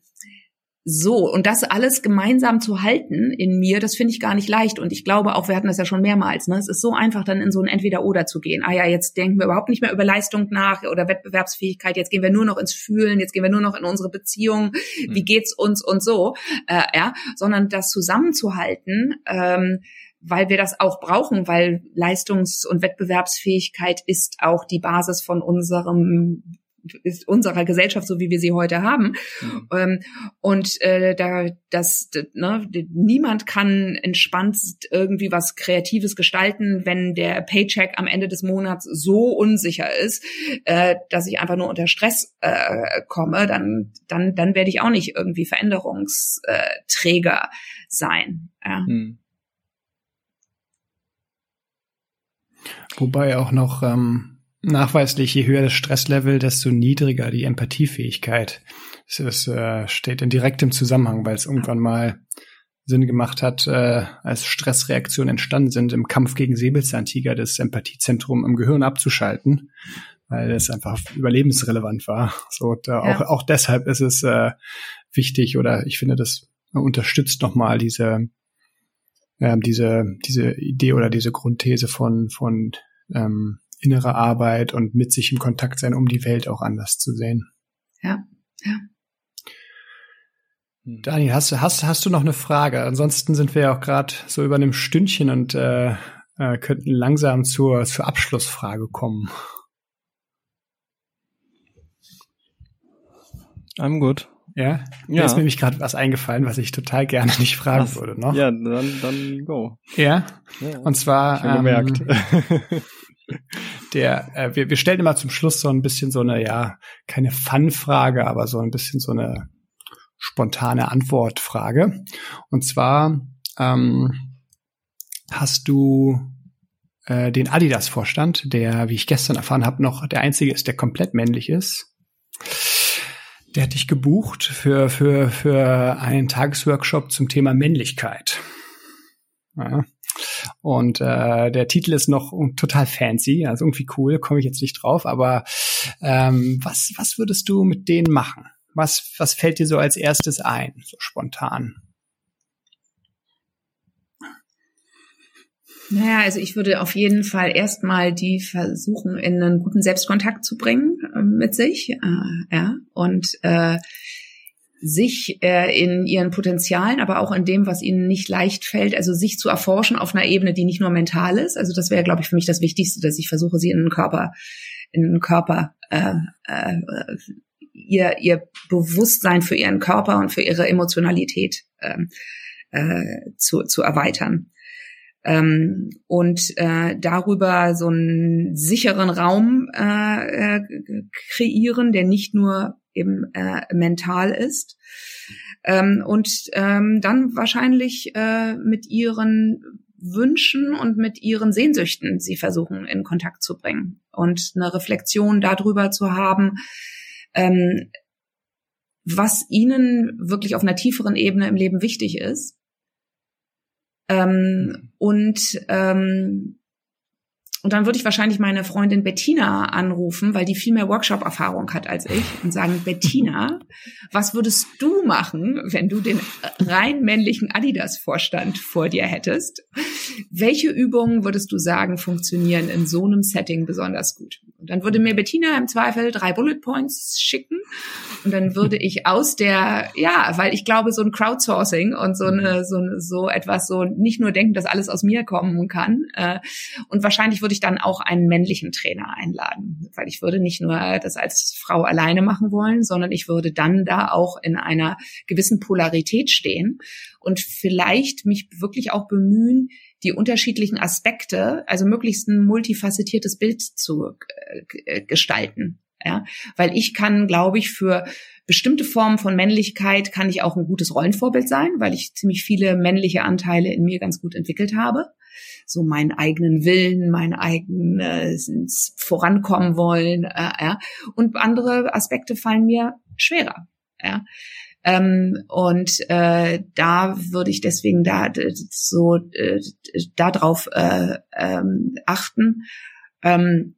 so, und das alles gemeinsam zu halten in mir, das finde ich gar nicht leicht. Und ich glaube auch, wir hatten das ja schon mehrmals, ne? Es ist so einfach, dann in so ein Entweder-Oder zu gehen. Ah ja, jetzt denken wir überhaupt nicht mehr über Leistung nach oder Wettbewerbsfähigkeit, jetzt gehen wir nur noch ins Fühlen, jetzt gehen wir nur noch in unsere Beziehung, wie hm. geht's uns und so, äh, ja, sondern das zusammenzuhalten, ähm, weil wir das auch brauchen, weil Leistungs- und Wettbewerbsfähigkeit ist auch die Basis von unserem ist unserer Gesellschaft, so wie wir sie heute haben. Mhm. Ähm, und äh, da das ne, niemand kann entspannt irgendwie was Kreatives gestalten, wenn der Paycheck am Ende des Monats so unsicher ist, äh, dass ich einfach nur unter Stress äh, komme. Dann dann dann werde ich auch nicht irgendwie Veränderungsträger sein. Ja. Mhm. Wobei auch noch ähm nachweislich, je höher das Stresslevel, desto niedriger die Empathiefähigkeit. Das äh, steht in direktem Zusammenhang, weil es irgendwann mal Sinn gemacht hat, äh, als Stressreaktionen entstanden sind, im Kampf gegen Säbelzahntiger das Empathiezentrum im Gehirn abzuschalten, weil es einfach überlebensrelevant war. So, da ja. auch, auch deshalb ist es äh, wichtig oder ich finde, das unterstützt nochmal diese, äh, diese, diese Idee oder diese Grundthese von, von ähm, innere Arbeit und mit sich im Kontakt sein, um die Welt auch anders zu sehen. Ja, ja. Hm. Daniel, hast, hast, hast du noch eine Frage? Ansonsten sind wir ja auch gerade so über einem Stündchen und äh, äh, könnten langsam zur, zur Abschlussfrage kommen. I'm good. Ja? Mir ist nämlich gerade was eingefallen, was ich total gerne nicht fragen was? würde noch. Ja, dann, dann go. Ja? ja. Und zwar. Schon gemerkt. Ähm, der, äh, wir, wir stellen immer zum Schluss so ein bisschen so eine, ja, keine Fun-Frage, aber so ein bisschen so eine spontane Antwortfrage. Und zwar ähm, hast du äh, den Adidas-Vorstand, der, wie ich gestern erfahren habe, noch der einzige ist, der komplett männlich ist. Der hat dich gebucht für, für, für einen Tagesworkshop zum Thema Männlichkeit. Ja. Und äh, der Titel ist noch total fancy, also irgendwie cool, komme ich jetzt nicht drauf, aber ähm, was, was würdest du mit denen machen? Was, was fällt dir so als erstes ein, so spontan? Naja, also ich würde auf jeden Fall erstmal die versuchen, in einen guten Selbstkontakt zu bringen äh, mit sich, äh, ja, und äh, sich äh, in ihren Potenzialen, aber auch in dem, was ihnen nicht leicht fällt, also sich zu erforschen auf einer Ebene, die nicht nur mental ist. Also das wäre, glaube ich, für mich das Wichtigste, dass ich versuche, sie in den Körper, in den Körper, äh, äh, ihr, ihr Bewusstsein für ihren Körper und für ihre Emotionalität äh, äh, zu, zu erweitern. Ähm, und äh, darüber so einen sicheren Raum äh, äh, kreieren, der nicht nur eben äh, mental ist. Ähm, und ähm, dann wahrscheinlich äh, mit ihren Wünschen und mit ihren Sehnsüchten sie versuchen in Kontakt zu bringen und eine Reflexion darüber zu haben, ähm, was ihnen wirklich auf einer tieferen Ebene im Leben wichtig ist. Ähm, und ähm, und dann würde ich wahrscheinlich meine Freundin Bettina anrufen, weil die viel mehr Workshop-Erfahrung hat als ich und sagen, Bettina, was würdest du machen, wenn du den rein männlichen Adidas-Vorstand vor dir hättest? Welche Übungen würdest du sagen, funktionieren in so einem Setting besonders gut? Und dann würde mir Bettina im Zweifel drei Bullet Points schicken und dann würde ich aus der, ja, weil ich glaube, so ein Crowdsourcing und so eine, so, so etwas, so nicht nur denken, dass alles aus mir kommen kann. Äh, und wahrscheinlich würde ich dann auch einen männlichen Trainer einladen, weil ich würde nicht nur das als Frau alleine machen wollen, sondern ich würde dann da auch in einer gewissen Polarität stehen und vielleicht mich wirklich auch bemühen, die unterschiedlichen Aspekte, also möglichst ein multifacettiertes Bild zu äh, gestalten. Ja, weil ich kann, glaube ich, für bestimmte Formen von Männlichkeit kann ich auch ein gutes Rollenvorbild sein, weil ich ziemlich viele männliche Anteile in mir ganz gut entwickelt habe. So meinen eigenen Willen, mein eigenes Vorankommen wollen, äh, ja. Und andere Aspekte fallen mir schwerer. Ja. Ähm, und äh, da würde ich deswegen da so äh, darauf äh, ähm, achten. Ähm,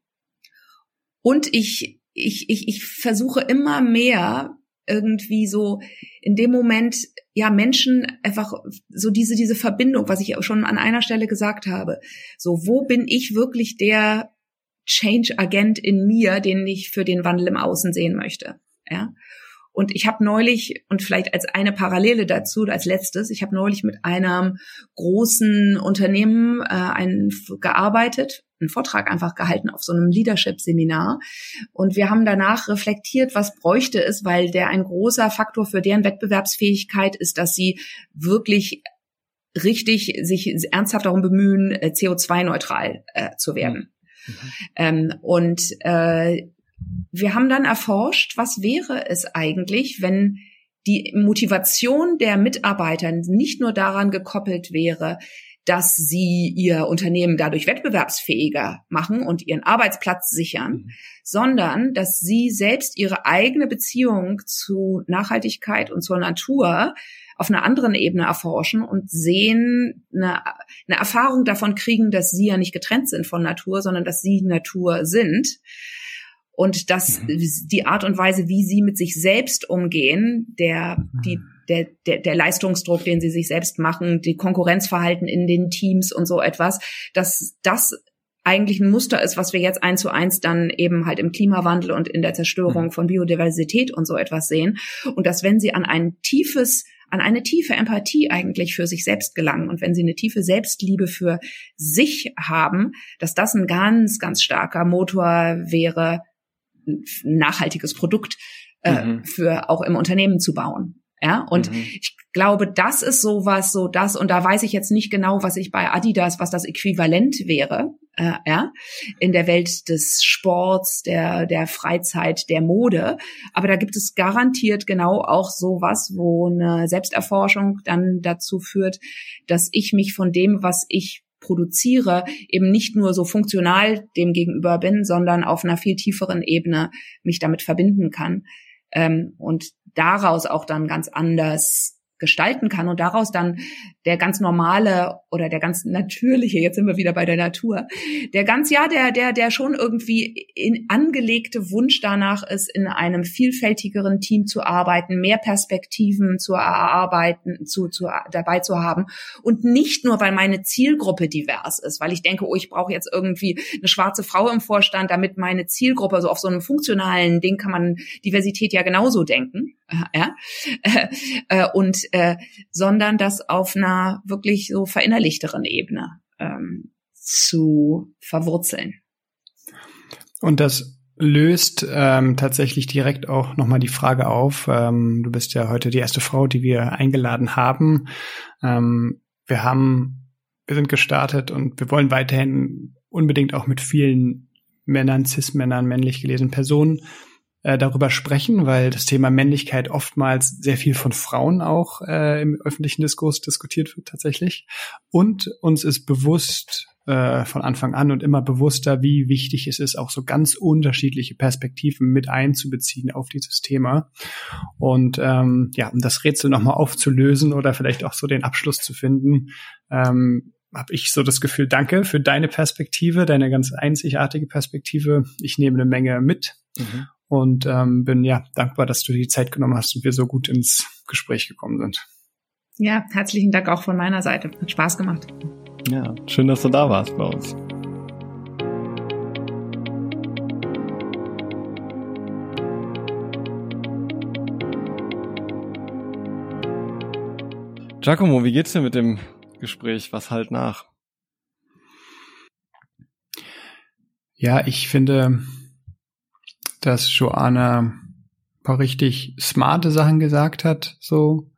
und ich, ich, ich, ich versuche immer mehr irgendwie so in dem Moment ja Menschen einfach so diese diese Verbindung, was ich schon an einer Stelle gesagt habe. So wo bin ich wirklich der Change Agent in mir, den ich für den Wandel im Außen sehen möchte? Ja. Und ich habe neulich, und vielleicht als eine Parallele dazu, als letztes, ich habe neulich mit einem großen Unternehmen äh, einen, gearbeitet, einen Vortrag einfach gehalten auf so einem Leadership-Seminar. Und wir haben danach reflektiert, was bräuchte es, weil der ein großer Faktor für deren Wettbewerbsfähigkeit ist, dass sie wirklich richtig sich ernsthaft darum bemühen, äh, CO2-neutral äh, zu werden. Mhm. Ähm, und äh, wir haben dann erforscht, was wäre es eigentlich, wenn die Motivation der Mitarbeiter nicht nur daran gekoppelt wäre, dass sie ihr Unternehmen dadurch wettbewerbsfähiger machen und ihren Arbeitsplatz sichern, mhm. sondern dass sie selbst ihre eigene Beziehung zu Nachhaltigkeit und zur Natur auf einer anderen Ebene erforschen und sehen, eine, eine Erfahrung davon kriegen, dass sie ja nicht getrennt sind von Natur, sondern dass sie Natur sind und dass mhm. die Art und Weise, wie sie mit sich selbst umgehen, der, mhm. die, der, der, der Leistungsdruck, den sie sich selbst machen, die Konkurrenzverhalten in den Teams und so etwas, dass das eigentlich ein Muster ist, was wir jetzt eins zu eins dann eben halt im Klimawandel und in der Zerstörung mhm. von Biodiversität und so etwas sehen. Und dass wenn sie an ein tiefes an eine tiefe Empathie eigentlich für sich selbst gelangen. Und wenn sie eine tiefe Selbstliebe für sich haben, dass das ein ganz, ganz starker Motor wäre, ein nachhaltiges Produkt äh, mhm. für auch im Unternehmen zu bauen. Ja, und mhm. ich glaube, das ist sowas, so das, und da weiß ich jetzt nicht genau, was ich bei Adidas, was das Äquivalent wäre, äh, ja, in der Welt des Sports, der, der Freizeit, der Mode. Aber da gibt es garantiert genau auch sowas, wo eine Selbsterforschung dann dazu führt, dass ich mich von dem, was ich produziere, eben nicht nur so funktional dem gegenüber bin, sondern auf einer viel tieferen Ebene mich damit verbinden kann. Ähm, und daraus auch dann ganz anders gestalten kann und daraus dann der ganz normale oder der ganz natürliche, jetzt sind wir wieder bei der Natur, der ganz, ja, der, der, der schon irgendwie in, angelegte Wunsch danach ist, in einem vielfältigeren Team zu arbeiten, mehr Perspektiven zu erarbeiten, zu, zu, dabei zu haben und nicht nur, weil meine Zielgruppe divers ist, weil ich denke, oh, ich brauche jetzt irgendwie eine schwarze Frau im Vorstand, damit meine Zielgruppe, so auf so einem funktionalen Ding kann man Diversität ja genauso denken, ja, äh, und äh, sondern das auf einer wirklich so verinnerlichteren Ebene ähm, zu verwurzeln. Und das löst ähm, tatsächlich direkt auch nochmal die Frage auf. Ähm, du bist ja heute die erste Frau, die wir eingeladen haben. Ähm, wir haben, wir sind gestartet und wir wollen weiterhin unbedingt auch mit vielen Männern, Cis-Männern, männlich gelesenen Personen äh, darüber sprechen, weil das Thema Männlichkeit oftmals sehr viel von Frauen auch äh, im öffentlichen Diskurs diskutiert wird tatsächlich. Und uns ist bewusst äh, von Anfang an und immer bewusster, wie wichtig es ist, auch so ganz unterschiedliche Perspektiven mit einzubeziehen auf dieses Thema. Und ähm, ja, um das Rätsel nochmal aufzulösen oder vielleicht auch so den Abschluss zu finden, ähm, habe ich so das Gefühl, danke für deine Perspektive, deine ganz einzigartige Perspektive. Ich nehme eine Menge mit. Mhm und ähm, bin ja dankbar, dass du die Zeit genommen hast und wir so gut ins Gespräch gekommen sind. Ja, herzlichen Dank auch von meiner Seite. Hat Spaß gemacht. Ja, schön, dass du da warst bei uns. Giacomo, wie geht's dir mit dem Gespräch? Was halt nach? Ja, ich finde, dass Joanna ein paar richtig smarte Sachen gesagt hat, so.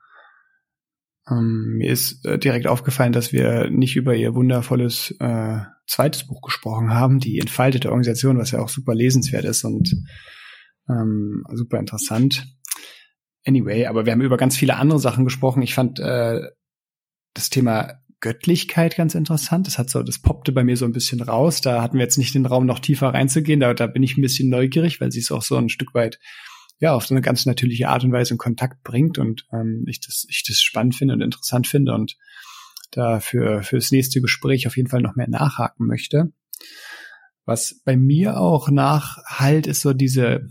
Ähm, mir ist äh, direkt aufgefallen, dass wir nicht über ihr wundervolles äh, zweites Buch gesprochen haben, die entfaltete Organisation, was ja auch super lesenswert ist und ähm, super interessant. Anyway, aber wir haben über ganz viele andere Sachen gesprochen. Ich fand äh, das Thema Göttlichkeit ganz interessant. Das hat so, das poppte bei mir so ein bisschen raus. Da hatten wir jetzt nicht den Raum, noch tiefer reinzugehen. Da, da bin ich ein bisschen neugierig, weil sie es auch so ein Stück weit ja auf so eine ganz natürliche Art und Weise in Kontakt bringt und ähm, ich das ich das spannend finde und interessant finde und da für fürs nächste Gespräch auf jeden Fall noch mehr nachhaken möchte. Was bei mir auch nachhalt, ist so diese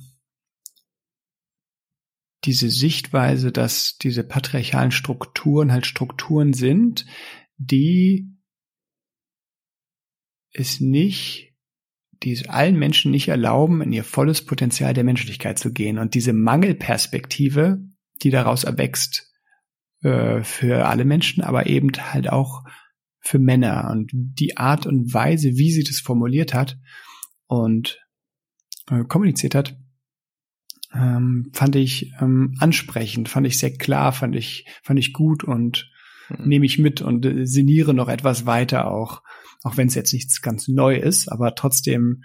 diese Sichtweise, dass diese patriarchalen Strukturen halt Strukturen sind, die es nicht, die es allen Menschen nicht erlauben, in ihr volles Potenzial der Menschlichkeit zu gehen. Und diese Mangelperspektive, die daraus erwächst, äh, für alle Menschen, aber eben halt auch für Männer. Und die Art und Weise, wie sie das formuliert hat und äh, kommuniziert hat, ähm, fand ich ähm, ansprechend, fand ich sehr klar, fand ich, fand ich gut und. Nehme ich mit und äh, sinniere noch etwas weiter auch, auch wenn es jetzt nichts ganz neu ist, aber trotzdem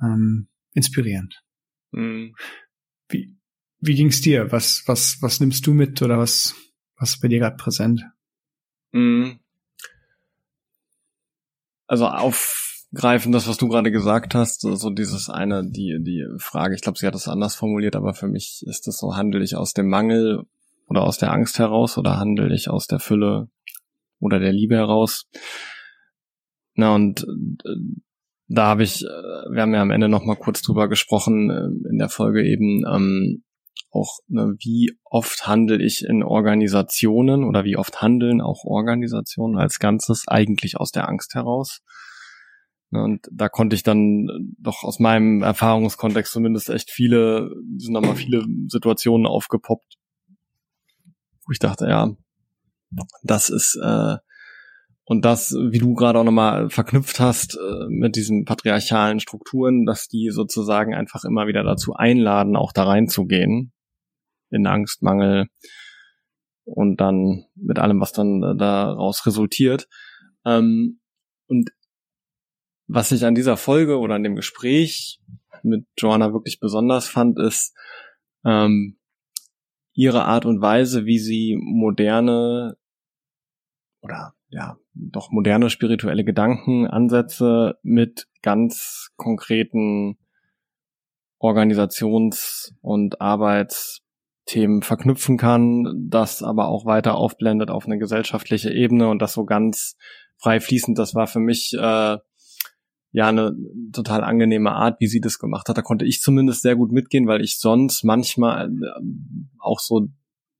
ähm, inspirierend. Mhm. Wie, wie ging's dir? Was, was, was nimmst du mit oder was, was ist bei dir gerade präsent? Mhm. Also aufgreifen, das, was du gerade gesagt hast, so dieses eine, die, die Frage, ich glaube, sie hat es anders formuliert, aber für mich ist das so, handel ich aus dem Mangel oder aus der Angst heraus oder handle ich aus der Fülle oder der Liebe heraus? Na und äh, da habe ich, äh, wir haben ja am Ende noch mal kurz drüber gesprochen äh, in der Folge eben ähm, auch, ne, wie oft handle ich in Organisationen oder wie oft handeln auch Organisationen als Ganzes eigentlich aus der Angst heraus? Und da konnte ich dann doch aus meinem Erfahrungskontext zumindest echt viele, sind da mal viele Situationen aufgepoppt, wo ich dachte, ja, das ist äh, und das, wie du gerade auch nochmal verknüpft hast äh, mit diesen patriarchalen Strukturen, dass die sozusagen einfach immer wieder dazu einladen, auch da reinzugehen, in Angst, Mangel und dann mit allem, was dann äh, daraus resultiert. Ähm, und was ich an dieser Folge oder an dem Gespräch mit Joanna wirklich besonders fand, ist ähm, ihre Art und Weise, wie sie moderne oder ja, doch moderne spirituelle Gedankenansätze mit ganz konkreten Organisations- und Arbeitsthemen verknüpfen kann, das aber auch weiter aufblendet auf eine gesellschaftliche Ebene und das so ganz frei fließend. Das war für mich äh, ja eine total angenehme Art, wie sie das gemacht hat. Da konnte ich zumindest sehr gut mitgehen, weil ich sonst manchmal äh, auch so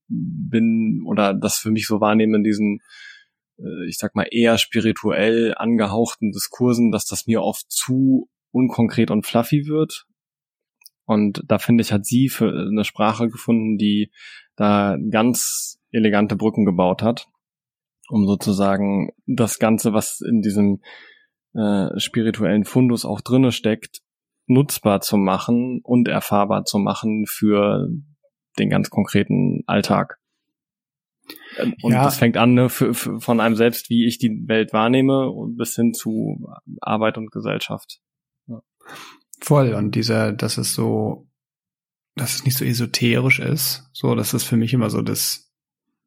bin oder das für mich so wahrnehme in diesen äh, ich sag mal, eher spirituell angehauchten Diskursen, dass das mir oft zu unkonkret und fluffy wird. Und da finde ich, hat sie für eine Sprache gefunden, die da ganz elegante Brücken gebaut hat, um sozusagen das Ganze, was in diesem äh, spirituellen Fundus auch drinne steckt, nutzbar zu machen und erfahrbar zu machen für den ganz konkreten Alltag. Und ja. das fängt an ne, für, für, von einem selbst, wie ich die Welt wahrnehme, bis hin zu Arbeit und Gesellschaft. Ja. Voll. Und dieser, dass es so, dass es nicht so esoterisch ist. So, das ist für mich immer so das,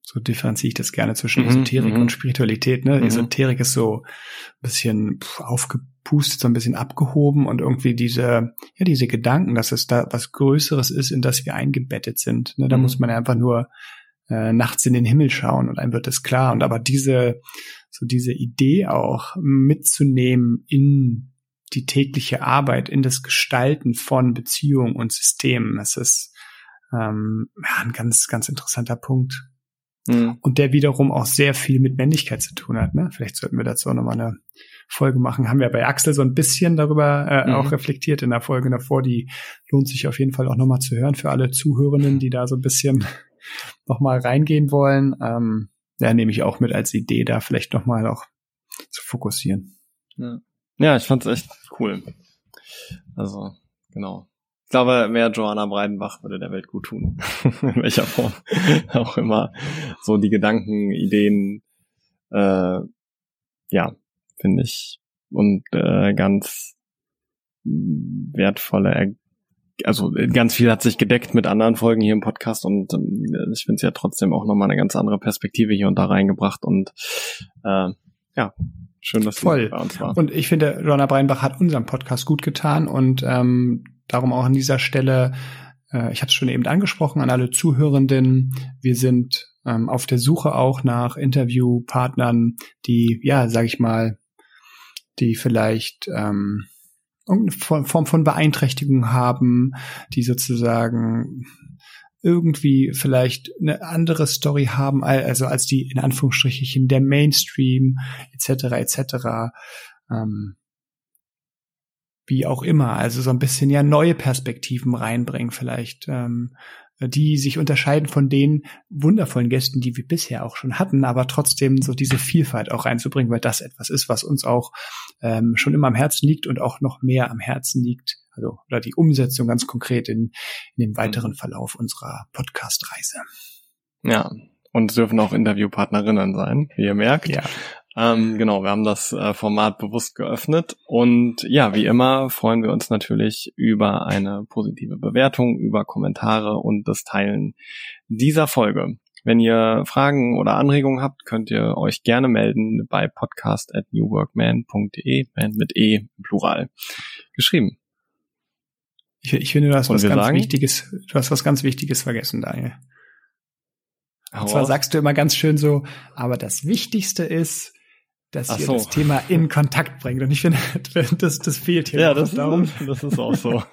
so differenziere ich das gerne zwischen mhm, Esoterik mhm. und Spiritualität. Ne? Mhm. Esoterik ist so ein bisschen aufgepustet, so ein bisschen abgehoben und irgendwie diese, ja, diese Gedanken, dass es da was Größeres ist, in das wir eingebettet sind. Ne? Da mhm. muss man einfach nur äh, nachts in den Himmel schauen und einem wird es klar. Und aber diese, so diese Idee auch mitzunehmen in die tägliche Arbeit, in das Gestalten von Beziehungen und Systemen, das ist ähm, ja, ein ganz, ganz interessanter Punkt. Mhm. Und der wiederum auch sehr viel mit Männlichkeit zu tun hat. Ne? Vielleicht sollten wir dazu auch nochmal eine Folge machen. Haben wir bei Axel so ein bisschen darüber äh, mhm. auch reflektiert in der Folge davor. Die lohnt sich auf jeden Fall auch nochmal zu hören für alle Zuhörenden, die da so ein bisschen nochmal reingehen wollen, ähm, ja, nehme ich auch mit als Idee, da vielleicht nochmal auch zu fokussieren. Ja, ja ich fand's echt cool. Also, genau. Ich glaube, mehr Joanna Breidenbach würde der Welt gut tun. In welcher Form auch immer. So die Gedanken, Ideen, äh, ja, finde ich. Und äh, ganz wertvolle also ganz viel hat sich gedeckt mit anderen Folgen hier im Podcast und ähm, ich finde es ja trotzdem auch nochmal eine ganz andere Perspektive hier und da reingebracht und äh, ja, schön, dass Voll. bei uns war. Und ich finde, Ronna Breinbach hat unserem Podcast gut getan und ähm, darum auch an dieser Stelle, äh, ich habe es schon eben angesprochen, an alle Zuhörenden, wir sind ähm, auf der Suche auch nach Interviewpartnern, die, ja, sage ich mal, die vielleicht ähm, irgendeine Form von Beeinträchtigung haben, die sozusagen irgendwie vielleicht eine andere Story haben, also als die in Anführungsstrichen der Mainstream etc. etc. Ähm, wie auch immer, also so ein bisschen ja neue Perspektiven reinbringen vielleicht. Ähm, die sich unterscheiden von den wundervollen Gästen, die wir bisher auch schon hatten, aber trotzdem so diese Vielfalt auch reinzubringen, weil das etwas ist, was uns auch ähm, schon immer am Herzen liegt und auch noch mehr am Herzen liegt. Also, oder die Umsetzung ganz konkret in, in dem weiteren mhm. Verlauf unserer Podcast-Reise. Ja, und es dürfen auch Interviewpartnerinnen sein, wie ihr merkt. Ja. Ähm, genau, wir haben das äh, Format bewusst geöffnet und ja, wie immer freuen wir uns natürlich über eine positive Bewertung, über Kommentare und das Teilen dieser Folge. Wenn ihr Fragen oder Anregungen habt, könnt ihr euch gerne melden bei podcast at newworkman.de, man mit E im Plural geschrieben. Ich, ich finde, du hast was ganz sagen, Wichtiges, du hast was ganz Wichtiges vergessen, Daniel. Und zwar sagst du immer ganz schön so, aber das Wichtigste ist, dass Ach ihr so. das Thema in Kontakt bringt. Und ich finde, das, das fehlt hier. Ja, das ist, das ist auch so.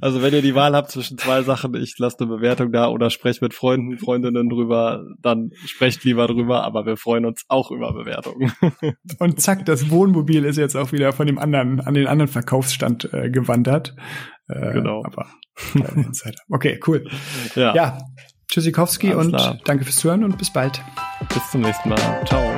Also wenn ihr die Wahl habt zwischen zwei Sachen, ich lasse eine Bewertung da oder sprecht mit Freunden, Freundinnen drüber, dann sprecht lieber drüber, aber wir freuen uns auch über Bewertungen. Und zack, das Wohnmobil ist jetzt auch wieder von dem anderen, an den anderen Verkaufsstand äh, gewandert. Äh, genau. Aber, okay, cool. Ja. ja. Tschüssikowski und klar. danke fürs Zuhören und bis bald. Bis zum nächsten Mal. Ciao.